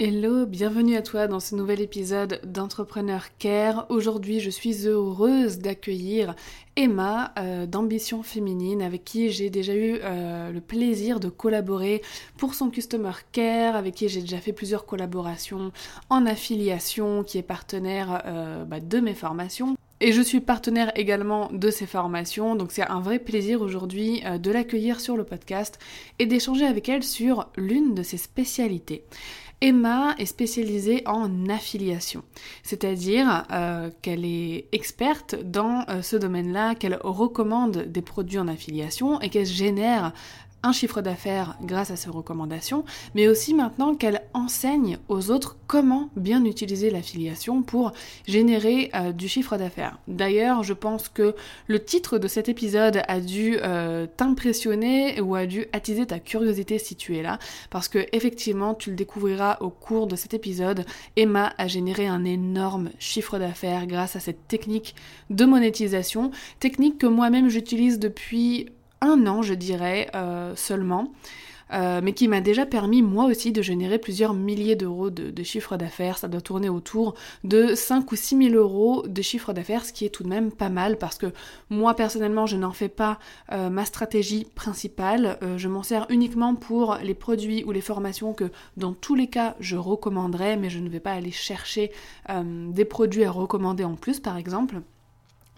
Hello, bienvenue à toi dans ce nouvel épisode d'Entrepreneur Care. Aujourd'hui, je suis heureuse d'accueillir Emma euh, d'Ambition Féminine avec qui j'ai déjà eu euh, le plaisir de collaborer pour son Customer Care, avec qui j'ai déjà fait plusieurs collaborations en affiliation, qui est partenaire euh, bah, de mes formations. Et je suis partenaire également de ces formations, donc c'est un vrai plaisir aujourd'hui de l'accueillir sur le podcast et d'échanger avec elle sur l'une de ses spécialités. Emma est spécialisée en affiliation, c'est-à-dire euh, qu'elle est experte dans euh, ce domaine-là, qu'elle recommande des produits en affiliation et qu'elle génère un chiffre d'affaires grâce à ses recommandations, mais aussi maintenant qu'elle enseigne aux autres comment bien utiliser l'affiliation pour générer euh, du chiffre d'affaires. D'ailleurs, je pense que le titre de cet épisode a dû euh, t'impressionner ou a dû attiser ta curiosité si tu es là, parce que effectivement, tu le découvriras au cours de cet épisode. Emma a généré un énorme chiffre d'affaires grâce à cette technique de monétisation, technique que moi-même j'utilise depuis un an, je dirais, euh, seulement. Euh, mais qui m'a déjà permis moi aussi de générer plusieurs milliers d'euros de, chiffre d'affaires. Ça doit tourner autour de 5 ou 6 000 euros de chiffre d'affaires, ce qui est tout de même pas mal parce que moi personnellement je n'en fais pas euh, ma stratégie principale. je m'en sers uniquement pour les produits ou les formations que dans tous les cas je recommanderais, mais je ne vais pas aller chercher des produits à recommander en plus par exemple.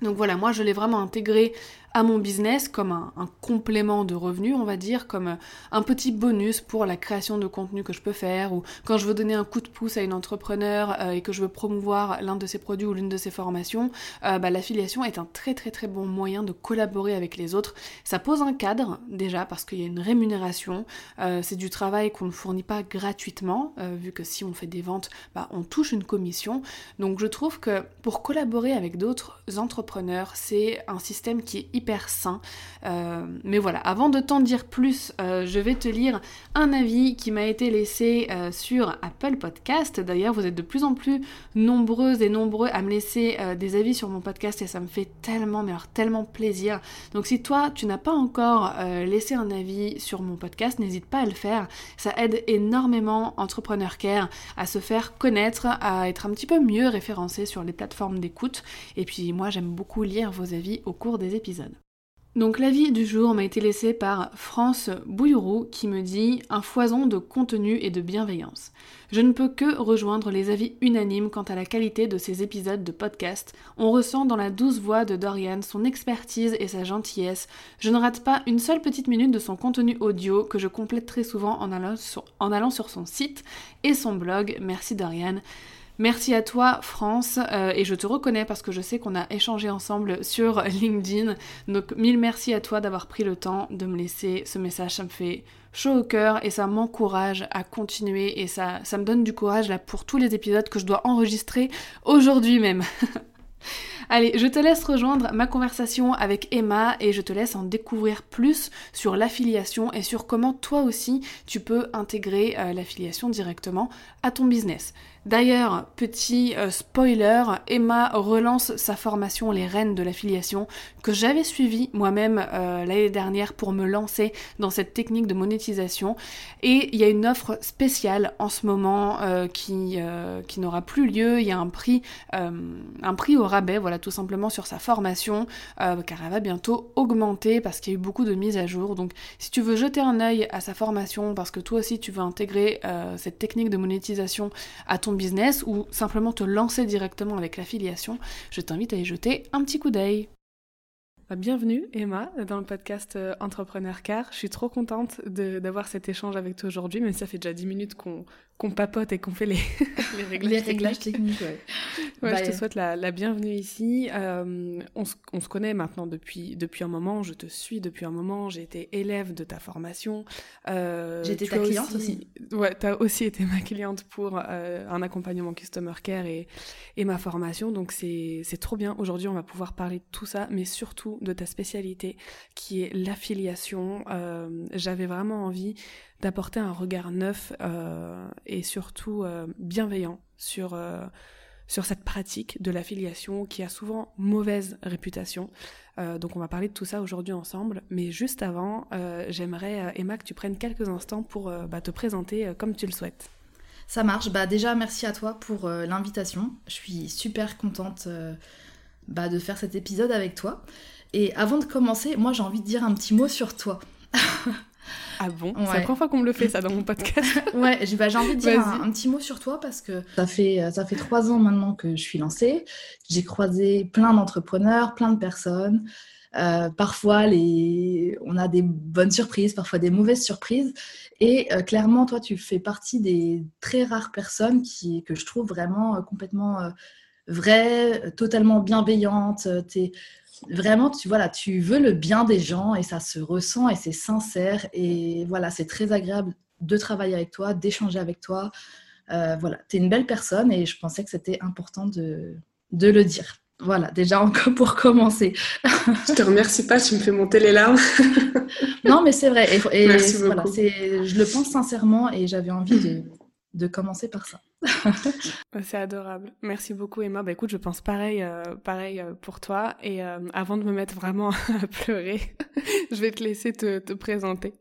Donc voilà, moi je l'ai vraiment intégré à mon business comme un, complément de revenus, on va dire, comme un petit bonus pour la création de contenu que je peux faire, ou quand je veux donner un coup de pouce à une entrepreneur euh, et que je veux promouvoir l'un de ses produits ou l'une de ses formations, euh, bah, l'affiliation est un très très très bon moyen de collaborer avec les autres. Ça pose un cadre déjà parce qu'il y a une rémunération, euh, c'est du travail qu'on ne fournit pas gratuitement, vu que si on fait des ventes, bah, on touche une commission. Donc je trouve que pour collaborer avec d'autres entrepreneurs, c'est un système qui est hyper Euh, mais voilà, avant de t'en dire plus, euh, je vais te lire un avis qui m'a été laissé euh, sur Apple Podcast. D'ailleurs, vous êtes de plus en plus nombreuses et nombreux à me laisser des avis sur mon podcast et ça me fait tellement, mais tellement plaisir. Donc si toi, tu n'as pas encore laissé un avis sur mon podcast, n'hésite pas à le faire. Ça aide énormément Entrepreneur Care à se faire connaître, à être un petit peu mieux référencé sur les plateformes d'écoute. Et puis moi, j'aime beaucoup lire vos avis au cours des épisodes. Donc l'avis du jour m'a été laissé par France Bouillroux qui me dit un foison de contenu et de bienveillance. Je ne peux que rejoindre les avis unanimes quant à la qualité de ces épisodes de podcast. On ressent dans la douce voix de Dorian son expertise et sa gentillesse. Je ne rate pas une seule petite minute de son contenu audio que je complète très souvent en allant sur son site et son blog. Merci Dorian. Merci à toi France euh, et je te reconnais parce que je sais qu'on a échangé ensemble sur LinkedIn. Donc mille merci à toi d'avoir pris le temps de me laisser ce message. Ça me fait chaud au cœur et ça m'encourage à continuer et ça, me donne du courage là pour tous les épisodes que je dois enregistrer aujourd'hui même. Allez, je te laisse rejoindre ma conversation avec Emma et je te laisse en découvrir plus sur l'affiliation et sur comment toi aussi tu peux intégrer euh, l'affiliation directement à ton business. D'ailleurs, petit euh, spoiler, Emma relance sa formation Les Reines de l'affiliation que j'avais suivi moi-même euh, l'année dernière pour me lancer dans cette technique de monétisation. Et il y a une offre spéciale en ce moment euh, qui, qui n'aura plus lieu. Il y a un prix, un prix au rabais, voilà, tout simplement sur sa formation, car elle va bientôt augmenter parce qu'il y a eu beaucoup de mises à jour. Donc si tu veux jeter un œil à sa formation parce que toi aussi tu veux intégrer cette technique de monétisation à ton business ou simplement te lancer directement avec l'affiliation, je t'invite à y jeter un petit coup d'œil. Bah, bienvenue Emma dans le podcast euh, Entrepreneur Car. Je suis trop contente d'avoir cet échange avec toi aujourd'hui, même si ça fait déjà 10 minutes qu'on papote et qu'on fait les, les réglages, techniques. ouais. ouais je te souhaite la, la bienvenue ici. Euh, on, on, se connaît maintenant depuis, depuis un moment, je te suis depuis un moment, j'ai été élève de ta formation. Euh, j'ai été ta cliente aussi. Ouais, tu as aussi été ma cliente pour euh, un accompagnement Customer Care et, et ma formation, donc c'est trop bien. Aujourd'hui, on va pouvoir parler de tout ça, mais surtout de ta spécialité qui est l'affiliation. Euh, j'avais vraiment envie d'apporter un regard neuf euh, et surtout euh, bienveillant sur, sur cette pratique de l'affiliation qui a souvent mauvaise réputation. donc on va parler de tout ça aujourd'hui ensemble. Mais juste avant, j'aimerais, Emma, que tu prennes quelques instants pour bah, te présenter comme tu le souhaites. Ça marche. Bah déjà, merci à toi pour l'invitation. Je suis super contente bah, de faire cet épisode avec toi. Et avant de commencer, moi j'ai envie de dire un petit mot sur toi. Ah bon? C'est la première fois qu'on me le fait ça dans mon podcast. ouais, j'ai bah, envie de dire un, petit mot sur toi parce que ça fait, ça fait trois ans maintenant que je suis lancée. J'ai croisé plein d'entrepreneurs, plein de personnes. Euh, parfois, les... on a des bonnes surprises, parfois des mauvaises surprises. Et euh, clairement, toi, tu fais partie des très rares personnes qui, que je trouve vraiment euh, complètement vraies, totalement bienveillantes. es vraiment, tu, voilà, tu veux le bien des gens et ça se ressent et c'est sincère. Et voilà, c'est très agréable de travailler avec toi, d'échanger avec toi. Euh, voilà, tu es une belle personne et je pensais que c'était important de, de le dire. Voilà, déjà encore pour commencer. je te remercie pas, tu me fais monter les larmes. non, mais c'est vrai. Et, Merci voilà, je le pense sincèrement et j'avais envie de, de commencer par ça. C'est adorable. Merci beaucoup Emma. Bah écoute, je pense pareil, euh, pareil euh, pour toi. Et euh, avant de me mettre vraiment à pleurer, je vais te laisser te, te présenter.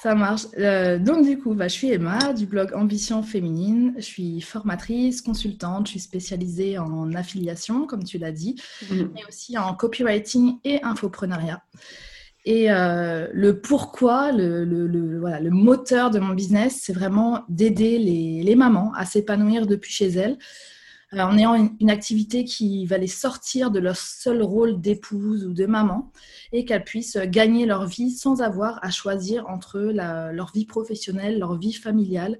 Ça marche. donc du coup, bah, je suis Emma du blog Ambition Féminine. Je suis formatrice, consultante. Je suis spécialisée en affiliation, comme tu l'as dit, mm-hmm. mais aussi en copywriting et infopreneuriat. Et euh, le pourquoi, le, voilà, le, moteur de mon business, c'est vraiment d'aider les, mamans à s'épanouir depuis chez elles, euh, en ayant une, activité qui va les sortir de leur seul rôle d'épouse ou de maman et qu'elles puissent gagner leur vie sans avoir à choisir entre leur vie professionnelle, leur vie familiale.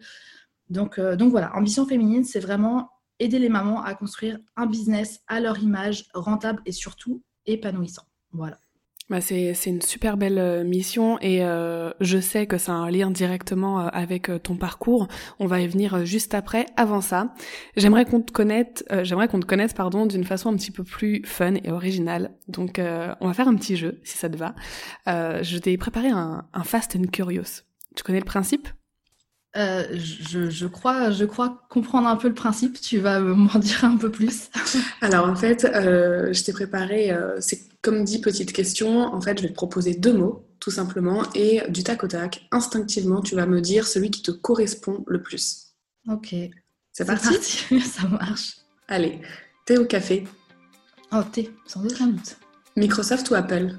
Donc, euh, donc voilà, Ambition féminine, c'est vraiment aider les mamans à construire un business à leur image, rentable et surtout épanouissant. Voilà. Bah c'est, une super belle euh, mission et euh, je sais que ça a un lien directement euh, avec ton parcours. On va y venir juste après. Avant ça, j'aimerais qu'on te connaisse, j'aimerais qu'on te connaisse pardon d'une façon un petit peu plus fun et originale. Donc on va faire un petit jeu si ça te va. je t'ai préparé un, un Fast and Curious. Tu connais le principe? Euh, je, je, crois, je crois comprendre un peu le principe. Tu vas m'en dire un peu plus. Alors en fait, euh, je t'ai préparé, euh, c'est comme dit petite question. En fait, je vais te proposer deux mots, tout simplement, et du tac au tac, instinctivement, tu vas me dire celui qui te correspond le plus. Ok. C'est parti, Ça marche. Allez, thé ou café Oh, thé, sans aucun doute. Microsoft ou Apple?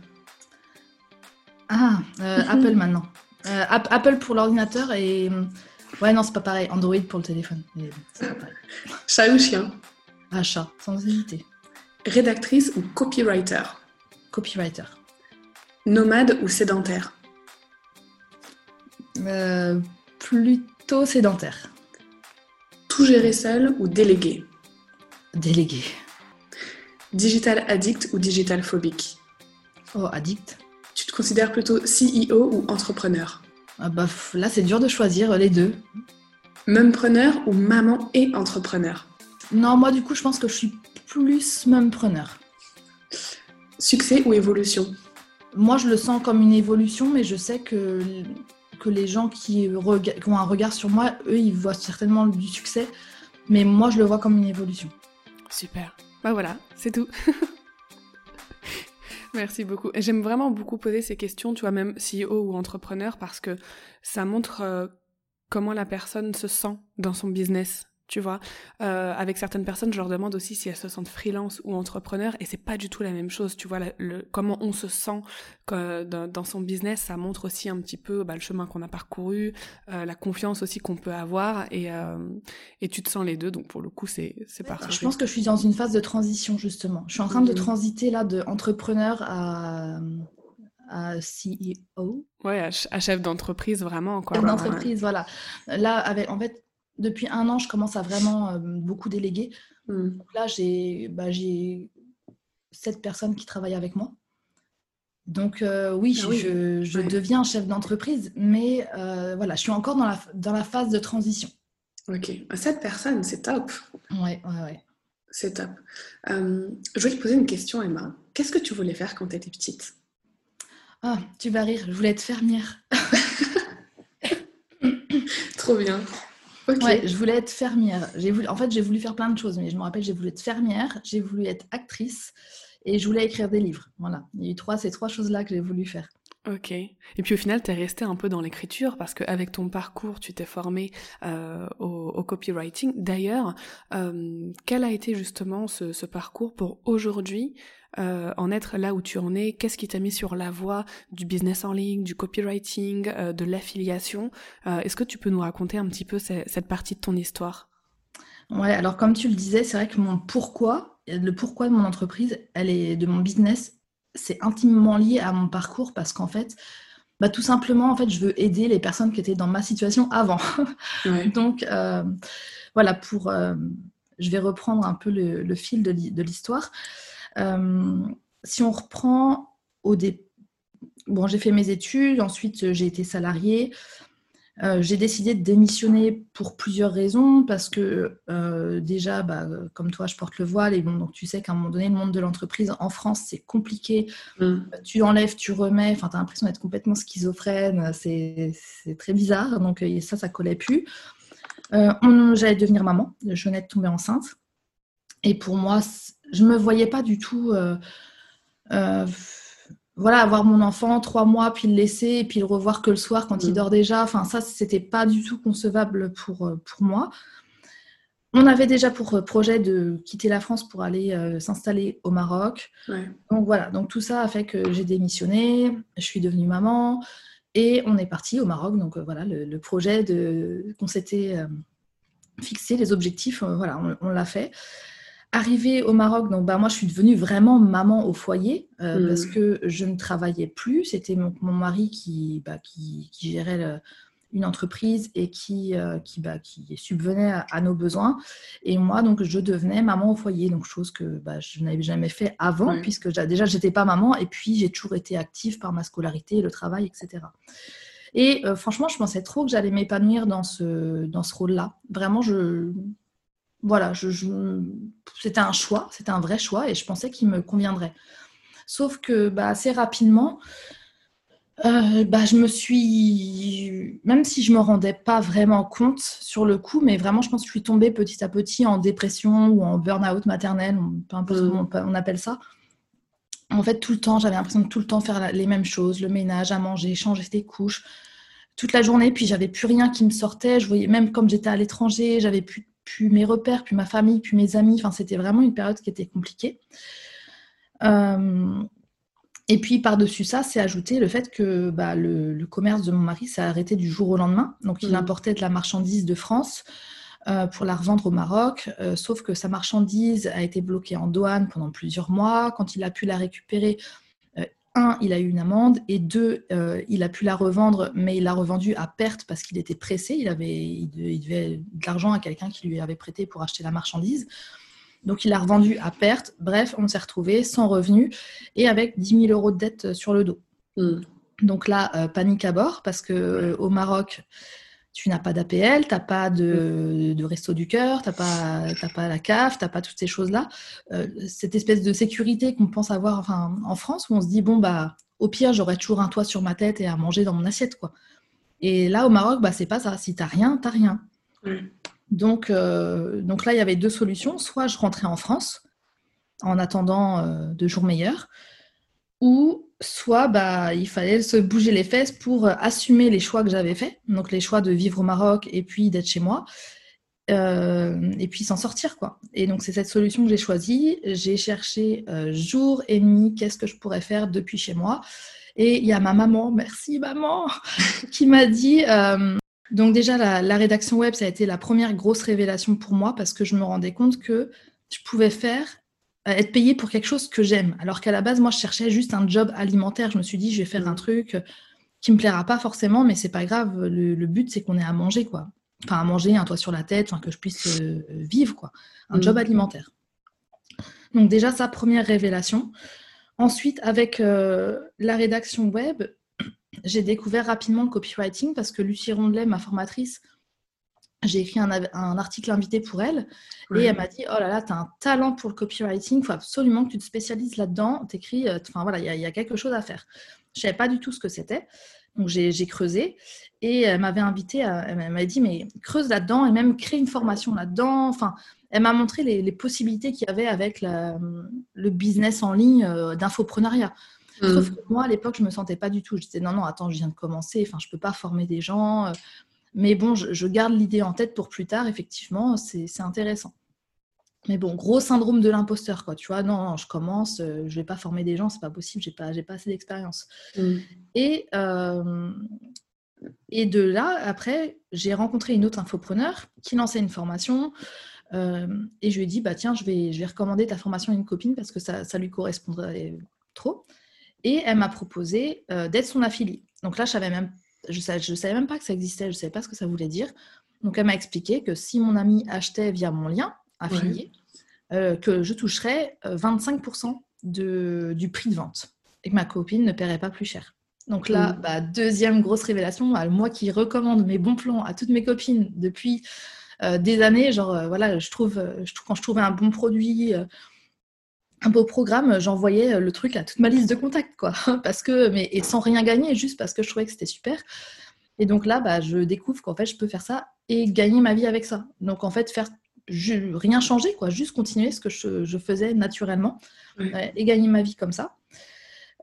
Ah, Apple maintenant. Apple pour l'ordinateur et Ouais, non, c'est pas pareil. Android pour le téléphone. Pas chat ou chien Ah, chat, sans hésiter. Rédactrice ou copywriter? Copywriter. Nomade ou sédentaire? Euh, Plutôt sédentaire. Tout gérer seul ou délégué Délégué. Digital addict ou digital phobique? Oh, addict. Considères plutôt CEO ou entrepreneur ah bah, là, c'est dur de choisir les deux. Mumpreneur ou maman et entrepreneur Non, moi, du coup, je pense que je suis plus mumpreneur. Succès ou évolution Moi, je le sens comme une évolution, mais je sais que, que les gens qui, qui ont un regard sur moi, eux, ils voient certainement du succès. Mais moi, je le vois comme une évolution. Super. Bah voilà, c'est tout. Merci beaucoup. J'aime vraiment beaucoup poser ces questions, tu vois, même CEO ou entrepreneur, parce que ça montre euh, comment la personne se sent dans son business. Tu vois. Euh, avec certaines personnes, je leur demande aussi si elles se sentent freelance ou entrepreneur, et c'est pas du tout la même chose, tu vois. le, comment on se sent dans, dans, son business, ça montre aussi un petit peu bah, le chemin qu'on a parcouru, euh, la confiance aussi qu'on peut avoir, et, euh, et tu te sens les deux, donc pour le coup, c'est parfait. Je pense que je suis dans une phase de transition, justement. Je suis en train de mmh. transiter là de entrepreneur à, à CEO. Ouais, à, chef d'entreprise, vraiment. Chef d'entreprise, voilà. Là, avec, en fait, depuis un an, je commence à vraiment euh, beaucoup déléguer. Hmm. Donc là, bah, j'ai sept personnes qui travaillent avec moi. Donc euh, oui, ah je, deviens chef d'entreprise, mais euh, voilà, je suis encore dans la, dans la phase de transition. Ok, sept personnes, c'est top. Ouais, ouais, ouais. C'est top. je voulais te poser une question, Emma. Qu'est-ce que tu voulais faire quand tu étais petite? Ah, tu vas rire, je voulais être fermière. Trop bien je voulais être fermière. J'ai voulu, en fait, j'ai voulu faire plein de choses, mais je me rappelle, j'ai voulu être fermière, j'ai voulu être actrice et je voulais écrire des livres. Voilà, il y a eu trois, ces trois choses-là que j'ai voulu faire. Ok. Et puis au final, tu es resté un peu dans l'écriture parce qu'avec ton parcours, tu t'es formé euh, au, copywriting. D'ailleurs, euh, quel a été justement ce parcours pour aujourd'hui? Euh, en être là où tu en es Qu'est-ce qui t'a mis sur la voie du business en ligne, du copywriting, euh, de l'affiliation euh, Est-ce que tu peux nous raconter un petit peu cette partie de ton histoire? Ouais, alors comme tu le disais, c'est vrai que mon pourquoi, le pourquoi de mon entreprise, elle est de mon business, c'est intimement lié à mon parcours parce qu'en fait, bah, tout simplement, en fait, je veux aider les personnes qui étaient dans ma situation avant. Donc, voilà, pour, je vais reprendre un peu le, fil de l'histoire. Euh, si on reprend au début, bon, j'ai fait mes études, ensuite j'ai été salariée. Euh, j'ai décidé de démissionner pour plusieurs raisons, parce que euh, déjà, bah, comme toi, je porte le voile, et bon, donc tu sais qu'à un moment donné, le monde de l'entreprise en France, c'est compliqué. Mm. Tu enlèves, tu remets, enfin, tu as l'impression d'être complètement schizophrène, c'est très bizarre, donc ça, ça collait plus. J'allais devenir maman, je venais de tomber enceinte. Et pour moi, je me voyais pas du tout euh, euh, voilà avoir mon enfant trois mois puis le laisser et puis le revoir que le soir quand il mm. dort déjà. Enfin ça c'était pas du tout concevable pour euh, pour moi. On avait déjà pour projet de quitter la France pour aller s'installer au Maroc. Donc voilà donc tout ça a fait que j'ai démissionné je suis devenue maman et on est parti au Maroc. Donc voilà le, projet de qu'on s'était fixé les objectifs voilà on l'a fait Arrivée au Maroc, donc bah, moi je suis devenue vraiment maman au foyer euh, parce hmm. que je ne travaillais plus. C'était mon, mari qui, bah, qui, gérait une entreprise et qui, euh, qui, bah, qui subvenait à, nos besoins. Et moi, donc, je devenais maman au foyer, donc chose que bah, je n'avais jamais fait avant, puisque déjà, je n'étais pas maman, et puis j'ai toujours été active par ma scolarité, le travail, etc. Et euh, franchement, je pensais trop que j'allais m'épanouir dans ce, dans ce rôle-là. Vraiment, je, voilà, je, c'était un choix, c'était un vrai choix et je pensais qu'il me conviendrait. Sauf que bah, assez rapidement, euh, bah, je me suis, même si je me rendais pas vraiment compte sur le coup, mais vraiment, je pense que je suis tombée petit à petit en dépression ou en burn-out maternel, peu importe comment on appelle ça. En fait, tout le temps, j'avais l'impression de tout le temps faire les mêmes choses, le ménage, à manger, changer des couches, toute la journée. Puis j'avais plus rien qui me sortait. Je voyais même comme j'étais à l'étranger, j'avais plus puis mes repères, puis ma famille, puis mes amis. Enfin, c'était vraiment une période qui était compliquée. Euh, et puis par-dessus ça, c'est ajouté le fait que bah, le, commerce de mon mari s'est arrêté du jour au lendemain. Donc il mmh. importait de la marchandise de France euh, pour la revendre au Maroc, euh, sauf que sa marchandise a été bloquée en douane pendant plusieurs mois. Quand il a pu la récupérer, un, il a eu une amende, et deux, euh, il a pu la revendre, mais il l'a revendue à perte parce qu'il était pressé. Il, avait, il devait de l'argent à quelqu'un qui lui avait prêté pour acheter la marchandise. Donc il l'a revendue à perte. Bref, on s'est retrouvé sans revenu et avec 10 000 euros de dette sur le dos. Hmm. Donc là, euh, panique à bord parce que euh, au Maroc, tu n'as pas d'APL, tu n'as pas de, resto du cœur, tu n'as pas, pas la CAF, tu n'as pas toutes ces choses-là. Euh, cette espèce de sécurité qu'on pense avoir enfin, en France, où on se dit, bon, bah, au pire, j'aurai toujours un toit sur ma tête et à manger dans mon assiette. quoi. Et là, au Maroc, bah, c'est pas ça. Si tu n'as rien, tu n'as rien. Donc, euh, donc là, il y avait deux solutions. Soit je rentrais en France en attendant euh, de jours meilleurs, ou soit bah, il fallait se bouger les fesses pour euh, assumer les choix que j'avais faits, donc les choix de vivre au Maroc et puis d'être chez moi, et puis s'en sortir quoi. Et donc c'est cette solution que j'ai choisie. J'ai cherché jour et nuit qu'est-ce que je pourrais faire depuis chez moi. Et il y a ma maman, merci maman, qui m'a dit. donc déjà la, la, rédaction web ça a été la première grosse révélation pour moi parce que je me rendais compte que je pouvais faire être payée pour quelque chose que j'aime. Alors qu'à la base, moi, je cherchais juste un job alimentaire. Je me suis dit, je vais faire un mm. truc qui me plaira pas forcément, mais c'est pas grave. Le, but, c'est qu'on ait à manger, quoi. Enfin, à manger, un toit sur la tête, enfin, que je puisse euh, vivre, quoi. Un mm. job alimentaire. Donc déjà, sa première révélation. Ensuite, avec euh, la rédaction web, j'ai découvert rapidement le copywriting parce que Lucie Rondelet, ma formatrice, j'ai écrit un, article invité pour elle et elle m'a dit oh là là tu as un talent pour le copywriting il faut absolument que tu te spécialises là-dedans t'écris euh, enfin voilà il y, a quelque chose à faire je savais pas du tout ce que c'était donc j'ai creusé et elle m'avait invité elle m'a dit mais creuse là-dedans et même crée une formation là-dedans enfin elle m'a montré les, possibilités qu'il y avait avec le business en ligne euh, d'infoprenariat mmh. Sauf que moi, à l'époque, je me sentais pas du tout. Je disais non, non, attends, je viens de commencer. Enfin, je peux pas former des gens. Mais bon, je, garde l'idée en tête pour plus tard, effectivement, c'est intéressant. Mais bon, gros syndrome de l'imposteur, quoi. Tu vois, non, je commence, euh, je vais pas former des gens, c'est pas possible, j'ai pas, pas assez d'expérience. Mm. Et, euh, et de là, après, j'ai rencontré une autre infopreneur qui lançait une formation. Euh, et je lui ai dit, bah tiens, je vais, je vais recommander ta formation à une copine parce que ça, ça lui correspondrait trop. Et elle m'a proposé d'être son affiliée. Donc là, je savais même je ne savais, je savais même pas que ça existait, je ne savais pas ce que ça voulait dire. Donc, elle m'a expliqué que si mon ami achetait via mon lien affilié, euh, que je toucherais 25% euh, de, du prix de vente et que ma copine ne paierait pas plus cher. Donc là, mm. bah, deuxième grosse révélation, moi qui recommande mes bons plans à toutes mes copines depuis euh, des années, genre voilà, je trouve, je trouve, quand je trouvais un bon produit, un beau programme, j'envoyais euh, le truc à toute ma liste de contacts, quoi. Parce que, mais, et sans rien gagner, juste parce que je trouvais que c'était super. Et donc là, bah, je découvre qu'en fait, je peux faire ça et gagner ma vie avec ça. Donc en fait, faire rien changer, quoi, juste continuer ce que je, faisais naturellement et gagner ma vie comme ça.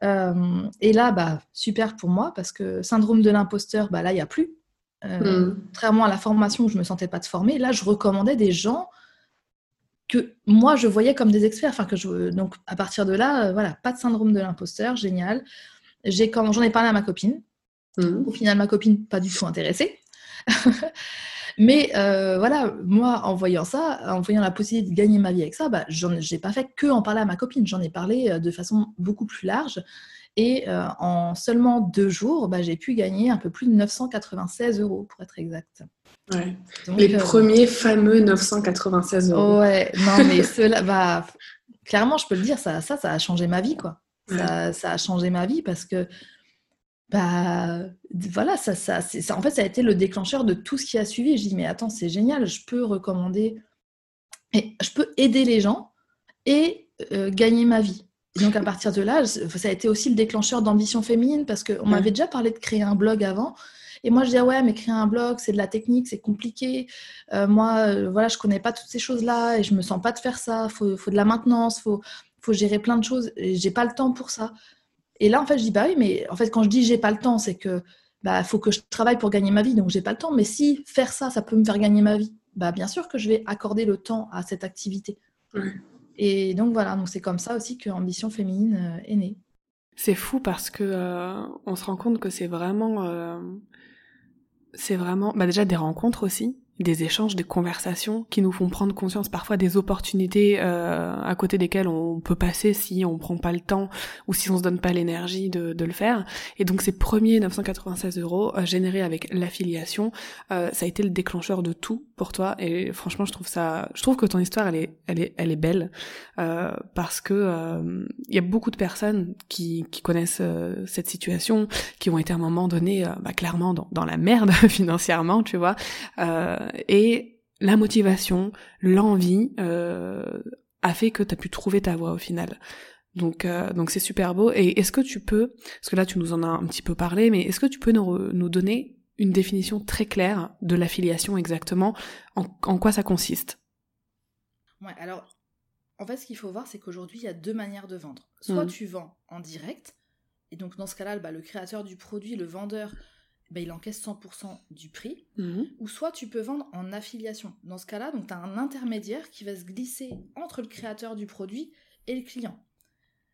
Euh, et là, bah, super pour moi parce que syndrome de l'imposteur, bah, là, il n'y a plus. Euh, mm. Contrairement à la formation où je ne me sentais pas de former, là, je recommandais des gens que moi je voyais comme des experts. Enfin, que je, donc à partir de là, euh, voilà, pas de syndrome de l'imposteur, génial. J'ai quand j'en ai parlé à ma copine. Mmh. Au final, ma copine pas du tout intéressée. Mais euh, voilà, moi, en voyant ça, en voyant la possibilité de gagner ma vie avec ça, bah, j'ai pas fait que en parler à ma copine. J'en ai parlé euh, de façon beaucoup plus large. Et en seulement deux jours, bah, j'ai pu gagner un peu plus de 996 euros, pour être exact les euh, premiers fameux 996 euros. Ouais, non, mais cela, bah, clairement, je peux le dire, ça, ça, ça a changé ma vie, quoi. Ça, ça, a changé ma vie parce que, bah, voilà, ça, ça, ça, en fait, ça a été le déclencheur de tout ce qui a suivi. Je dis, mais attends, c'est génial, je peux recommander, et je peux aider les gens et euh, gagner ma vie. donc, à partir de là, ça a été aussi le déclencheur d'ambition féminine parce qu'on m'avait déjà parlé de créer un blog avant. Et moi, je disais, ouais, mais créer un blog, c'est de la technique, c'est compliqué. Euh, moi, euh, voilà, je connais pas toutes ces choses-là et je me sens pas de faire ça. Il faut, faut, de la maintenance, il faut, faut gérer plein de choses. J'ai pas le temps pour ça. Et là, en fait, je dis, bah oui, mais en fait, quand je dis j'ai pas le temps, c'est que bah faut que je travaille pour gagner ma vie, donc j'ai pas le temps. Mais si faire ça, ça peut me faire gagner ma vie, bah bien sûr que je vais accorder le temps à cette activité. Et donc voilà, donc c'est comme ça aussi que Ambition Féminine euh, est née. C'est fou parce que on se rend compte que c'est vraiment c'est vraiment bah déjà des rencontres aussi des échanges, des conversations qui nous font prendre conscience parfois des opportunités euh, à côté desquelles on peut passer si on prend pas le temps ou si on se donne pas l'énergie de, de, le faire. Et donc ces premiers 996 euros euh, générés avec l'affiliation, euh, ça a été le déclencheur de tout pour toi. Et franchement, je trouve ça, je trouve que ton histoire, elle est, elle est, elle est belle euh, parce que il y a beaucoup de personnes qui, qui connaissent cette situation, qui ont été à un moment donné, bah, clairement dans, dans la merde financièrement, tu vois. Euh, et la motivation, l'envie euh, a fait que tu as pu trouver ta voie au final. Donc euh, donc c'est super beau. Et est-ce que tu peux, parce que là tu nous en as un petit peu parlé, mais est-ce que tu peux nous, nous donner une définition très claire de l'affiliation exactement, en, quoi ça consiste? Ouais, alors en fait ce qu'il faut voir c'est qu'aujourd'hui il y a deux manières de vendre. Soit mmh. tu vends en direct, et donc dans ce cas-là, bah, le créateur du produit, le vendeur, ben, il encaisse 100% du prix, mhm. ou soit tu peux vendre en affiliation. Dans ce cas-là, donc tu as un intermédiaire qui va se glisser entre le créateur du produit et le client.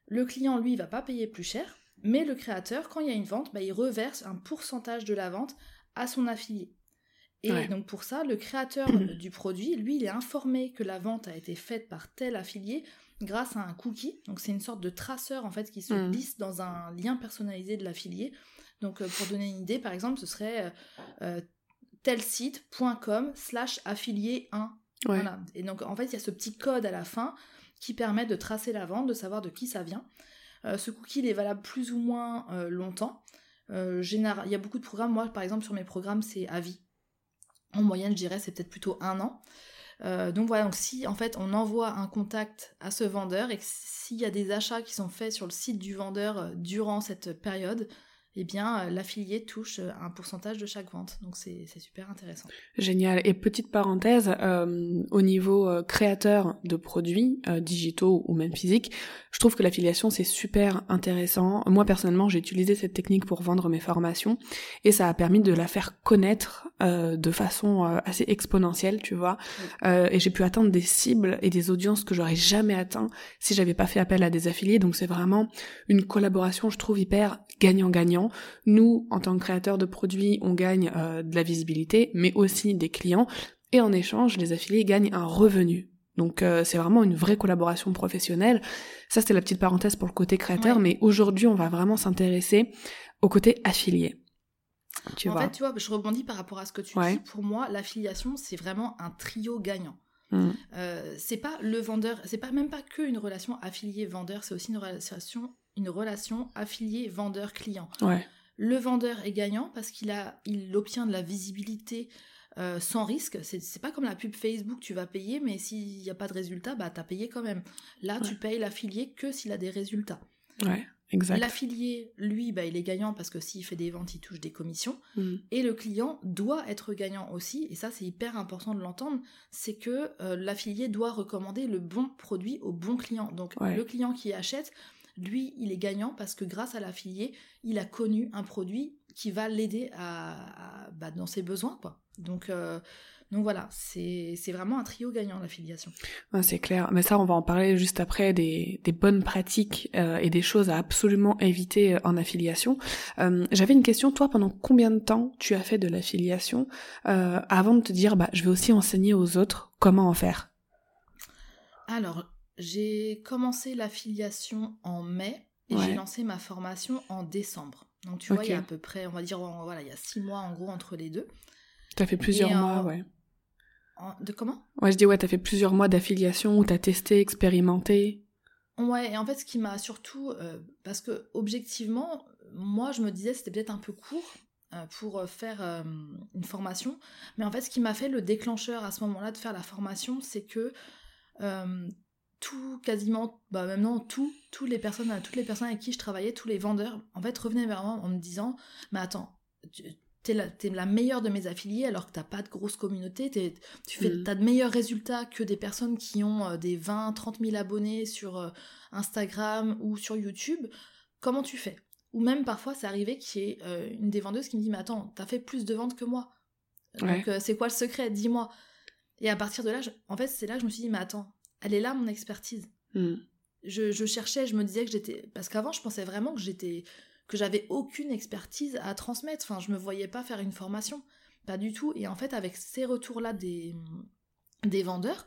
Le client, lui, va pas payer plus cher, mais le créateur, quand il y a une vente, ben, il reverse un pourcentage de la vente à son affilié. Et donc pour ça, le créateur du produit, lui, il est informé que la vente a été faite par tel affilié grâce à un cookie. Donc c'est une sorte de traceur en fait qui se mm. glisse dans un lien personnalisé de l'affilié. Donc euh, pour donner une idée, par exemple, ce serait euh, euh, telsite.com slash affilié 1. Voilà. Et donc en fait, il y a ce petit code à la fin qui permet de tracer la vente, de savoir de qui ça vient. ce cookie, il est valable plus ou moins longtemps. il y a beaucoup de programmes. Moi, par exemple, sur mes programmes, c'est à vie. En moyenne, je dirais, c'est peut-être plutôt un an. Donc voilà, donc si en fait on envoie un contact à ce vendeur et s'il y a des achats qui sont faits sur le site du vendeur durant cette période, eh bien, euh, l'affilié touche euh, un pourcentage de chaque vente. Donc c'est super intéressant. Génial. Et petite parenthèse, euh, au niveau créateur de produits digitaux ou même physiques, je trouve que l'affiliation c'est super intéressant. Moi personnellement, j'ai utilisé cette technique pour vendre mes formations et ça a permis de la faire connaître de façon assez exponentielle, tu vois. et j'ai pu atteindre des cibles et des audiences que j'aurais jamais atteint si j'avais pas fait appel à des affiliés. Donc c'est vraiment une collaboration, je trouve hyper gagnant-gagnant nous, en tant que créateurs de produits, on gagne euh, de la visibilité, mais aussi des clients. Et en échange, les affiliés gagnent un revenu. Donc euh, c'est vraiment une vraie collaboration professionnelle. Ça c'était la petite parenthèse pour le côté créateur, mais aujourd'hui on va vraiment s'intéresser au côté affilié. Tu en fait, tu vois, je rebondis par rapport à ce que tu dis. Pour moi, l'affiliation c'est vraiment un trio gagnant. Mmh. Euh, c'est pas le vendeur, c'est pas même pas que une relation affilié-vendeur, c'est aussi une relation une relation affilié vendeur-client. Le vendeur est gagnant parce qu'il a, il obtient de la visibilité euh, sans risque. C'est pas comme la pub Facebook, tu vas payer, mais s'il n'y a pas de résultat, bah t'as payé quand même. Là, tu payes l'affilié que s'il a des résultats. Ouais, exact. L'affilié, lui, bah, il est gagnant parce que s'il fait des ventes, il touche des commissions. Mm. Et le client doit être gagnant aussi, et ça c'est hyper important de l'entendre, c'est que euh, l'affilié doit recommander le bon produit au bon client. Donc le client qui achète, lui, il est gagnant parce que grâce à l'affilié, il a connu un produit qui va l'aider à, bah, dans ses besoins, quoi. Donc, euh, donc voilà, c'est vraiment un trio gagnant l'affiliation. c'est clair, mais ça on va en parler juste après des, bonnes pratiques euh, et des choses à absolument éviter euh, en affiliation. J'avais une question, toi pendant combien de temps tu as fait de l'affiliation avant de te dire bah je vais aussi enseigner aux autres comment en faire? Alors j'ai commencé l'affiliation en mai et j'ai lancé ma formation en décembre. Donc tu vois, il y a à peu près, on va dire, voilà, il y a six mois en gros entre les deux. T'as fait plusieurs mois, ouais. De comment? Ouais, je dis ouais, t'as fait plusieurs mois d'affiliation où t'as testé, expérimenté. Ouais, et en fait, ce qui m'a surtout, euh, parce que objectivement, moi, je me disais c'était peut-être un peu court euh, pour euh, faire une formation, mais en fait, ce qui m'a fait le déclencheur à ce moment-là de faire la formation, c'est que tout quasiment bah maintenant tout toutes les personnes toutes les personnes avec qui je travaillais tous les vendeurs en fait revenaient vers moi en me disant mais attends t'es la, es la meilleure de mes affiliés alors que t'as pas de grosse communauté tu fais mm. t'as de meilleurs résultats que des personnes qui ont euh, des 20 30 000 abonnés sur euh, Instagram ou sur YouTube. Comment tu fais? Ou même parfois c'est arrivé qu'il y ait euh, une des vendeuses qui me dit mais attends t'as fait plus de ventes que moi. Donc c'est quoi le secret? Dis-moi et à partir de là en fait c'est là que je me suis dit mais attends elle est là mon expertise. Hmm. Je, cherchais, je me disais que j'étais. Parce qu'avant, je pensais vraiment que j'étais. que j'avais aucune expertise à transmettre. Enfin, je me voyais pas faire une formation. Pas du tout. Et en fait, avec ces retours-là des, des vendeurs,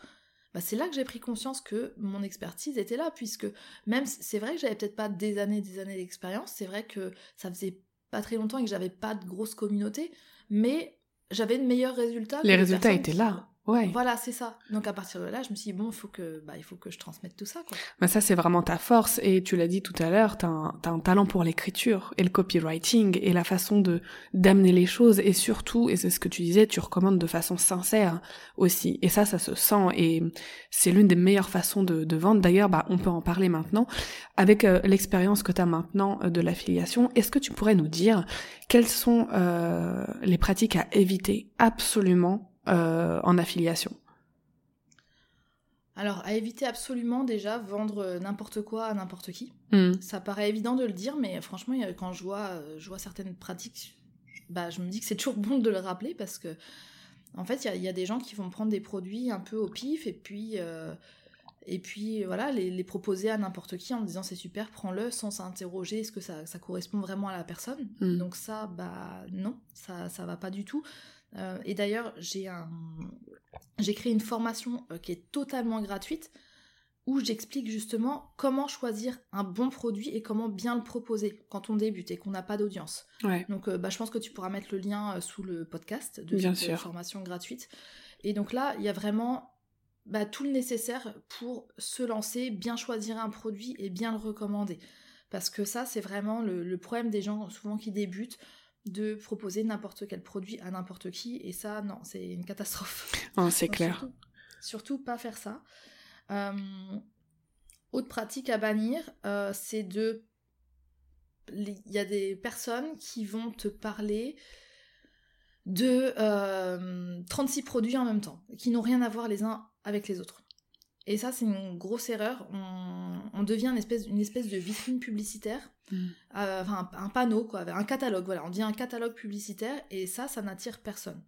bah, c'est là que j'ai pris conscience que mon expertise était là, puisque même c'est vrai que j'avais peut-être pas des années des années d'expérience, c'est vrai que ça faisait pas très longtemps et que j'avais pas de grosse communauté, mais j'avais de meilleurs résultats. Les résultats étaient là. Ouais. Voilà, c'est ça. Donc à partir de là, je me suis dit bon, il faut que bah il faut que je transmette tout ça quoi. Bah ça c'est vraiment ta force et tu l'as dit tout à l'heure, t'as un, as un talent pour l'écriture et le copywriting et la façon de d'amener les choses et surtout et c'est ce que tu disais, tu recommandes de façon sincère aussi et ça ça se sent et c'est l'une des meilleures façons de, de vendre. D'ailleurs, bah on peut en parler maintenant avec euh, l'expérience que tu as maintenant euh, de l'affiliation. Est-ce que tu pourrais nous dire quelles sont euh, les pratiques à éviter absolument euh, en affiliation alors, à éviter absolument déjà vendre euh, n'importe quoi à n'importe qui. Hmm. Ça paraît évident de le dire, mais franchement, quand je vois, euh, je vois certaines pratiques bah, je me dis que c'est toujours bon de le rappeler parce que, en fait, il y, a des gens qui vont prendre des produits un peu au pif et puis, euh, et puis voilà, les, proposer à n'importe qui en disant c'est super, prends-le sans s'interroger est-ce que ça, correspond vraiment à la personne. Mm. Donc ça, bah non, ça, ça va pas du tout. Euh, et d'ailleurs, j'ai un, créé une formation euh, qui est totalement gratuite où j'explique justement comment choisir un bon produit et comment bien le proposer quand on débute et qu'on n'a pas d'audience. Donc euh, bah, je pense que tu pourras mettre le lien sous le podcast de cette formation gratuite. Et donc là, il y a vraiment bah, tout le nécessaire pour se lancer, bien choisir un produit et bien le recommander. Parce que ça, c'est vraiment le, problème des gens souvent qui débutent de proposer n'importe quel produit à n'importe qui. Et ça, non, c'est une catastrophe. c'est clair. surtout, pas faire ça. Euh, autre pratique à bannir, euh, c'est de... Il y a des personnes qui vont te parler de 36 euh, produits en même temps, qui n'ont rien à voir les uns avec les autres. Et ça, c'est une grosse erreur. On, devient une espèce, une espèce de vitrine publicitaire, mm. enfin un, panneau, quoi, un catalogue. Voilà, on devient un catalogue publicitaire, et ça, ça n'attire personne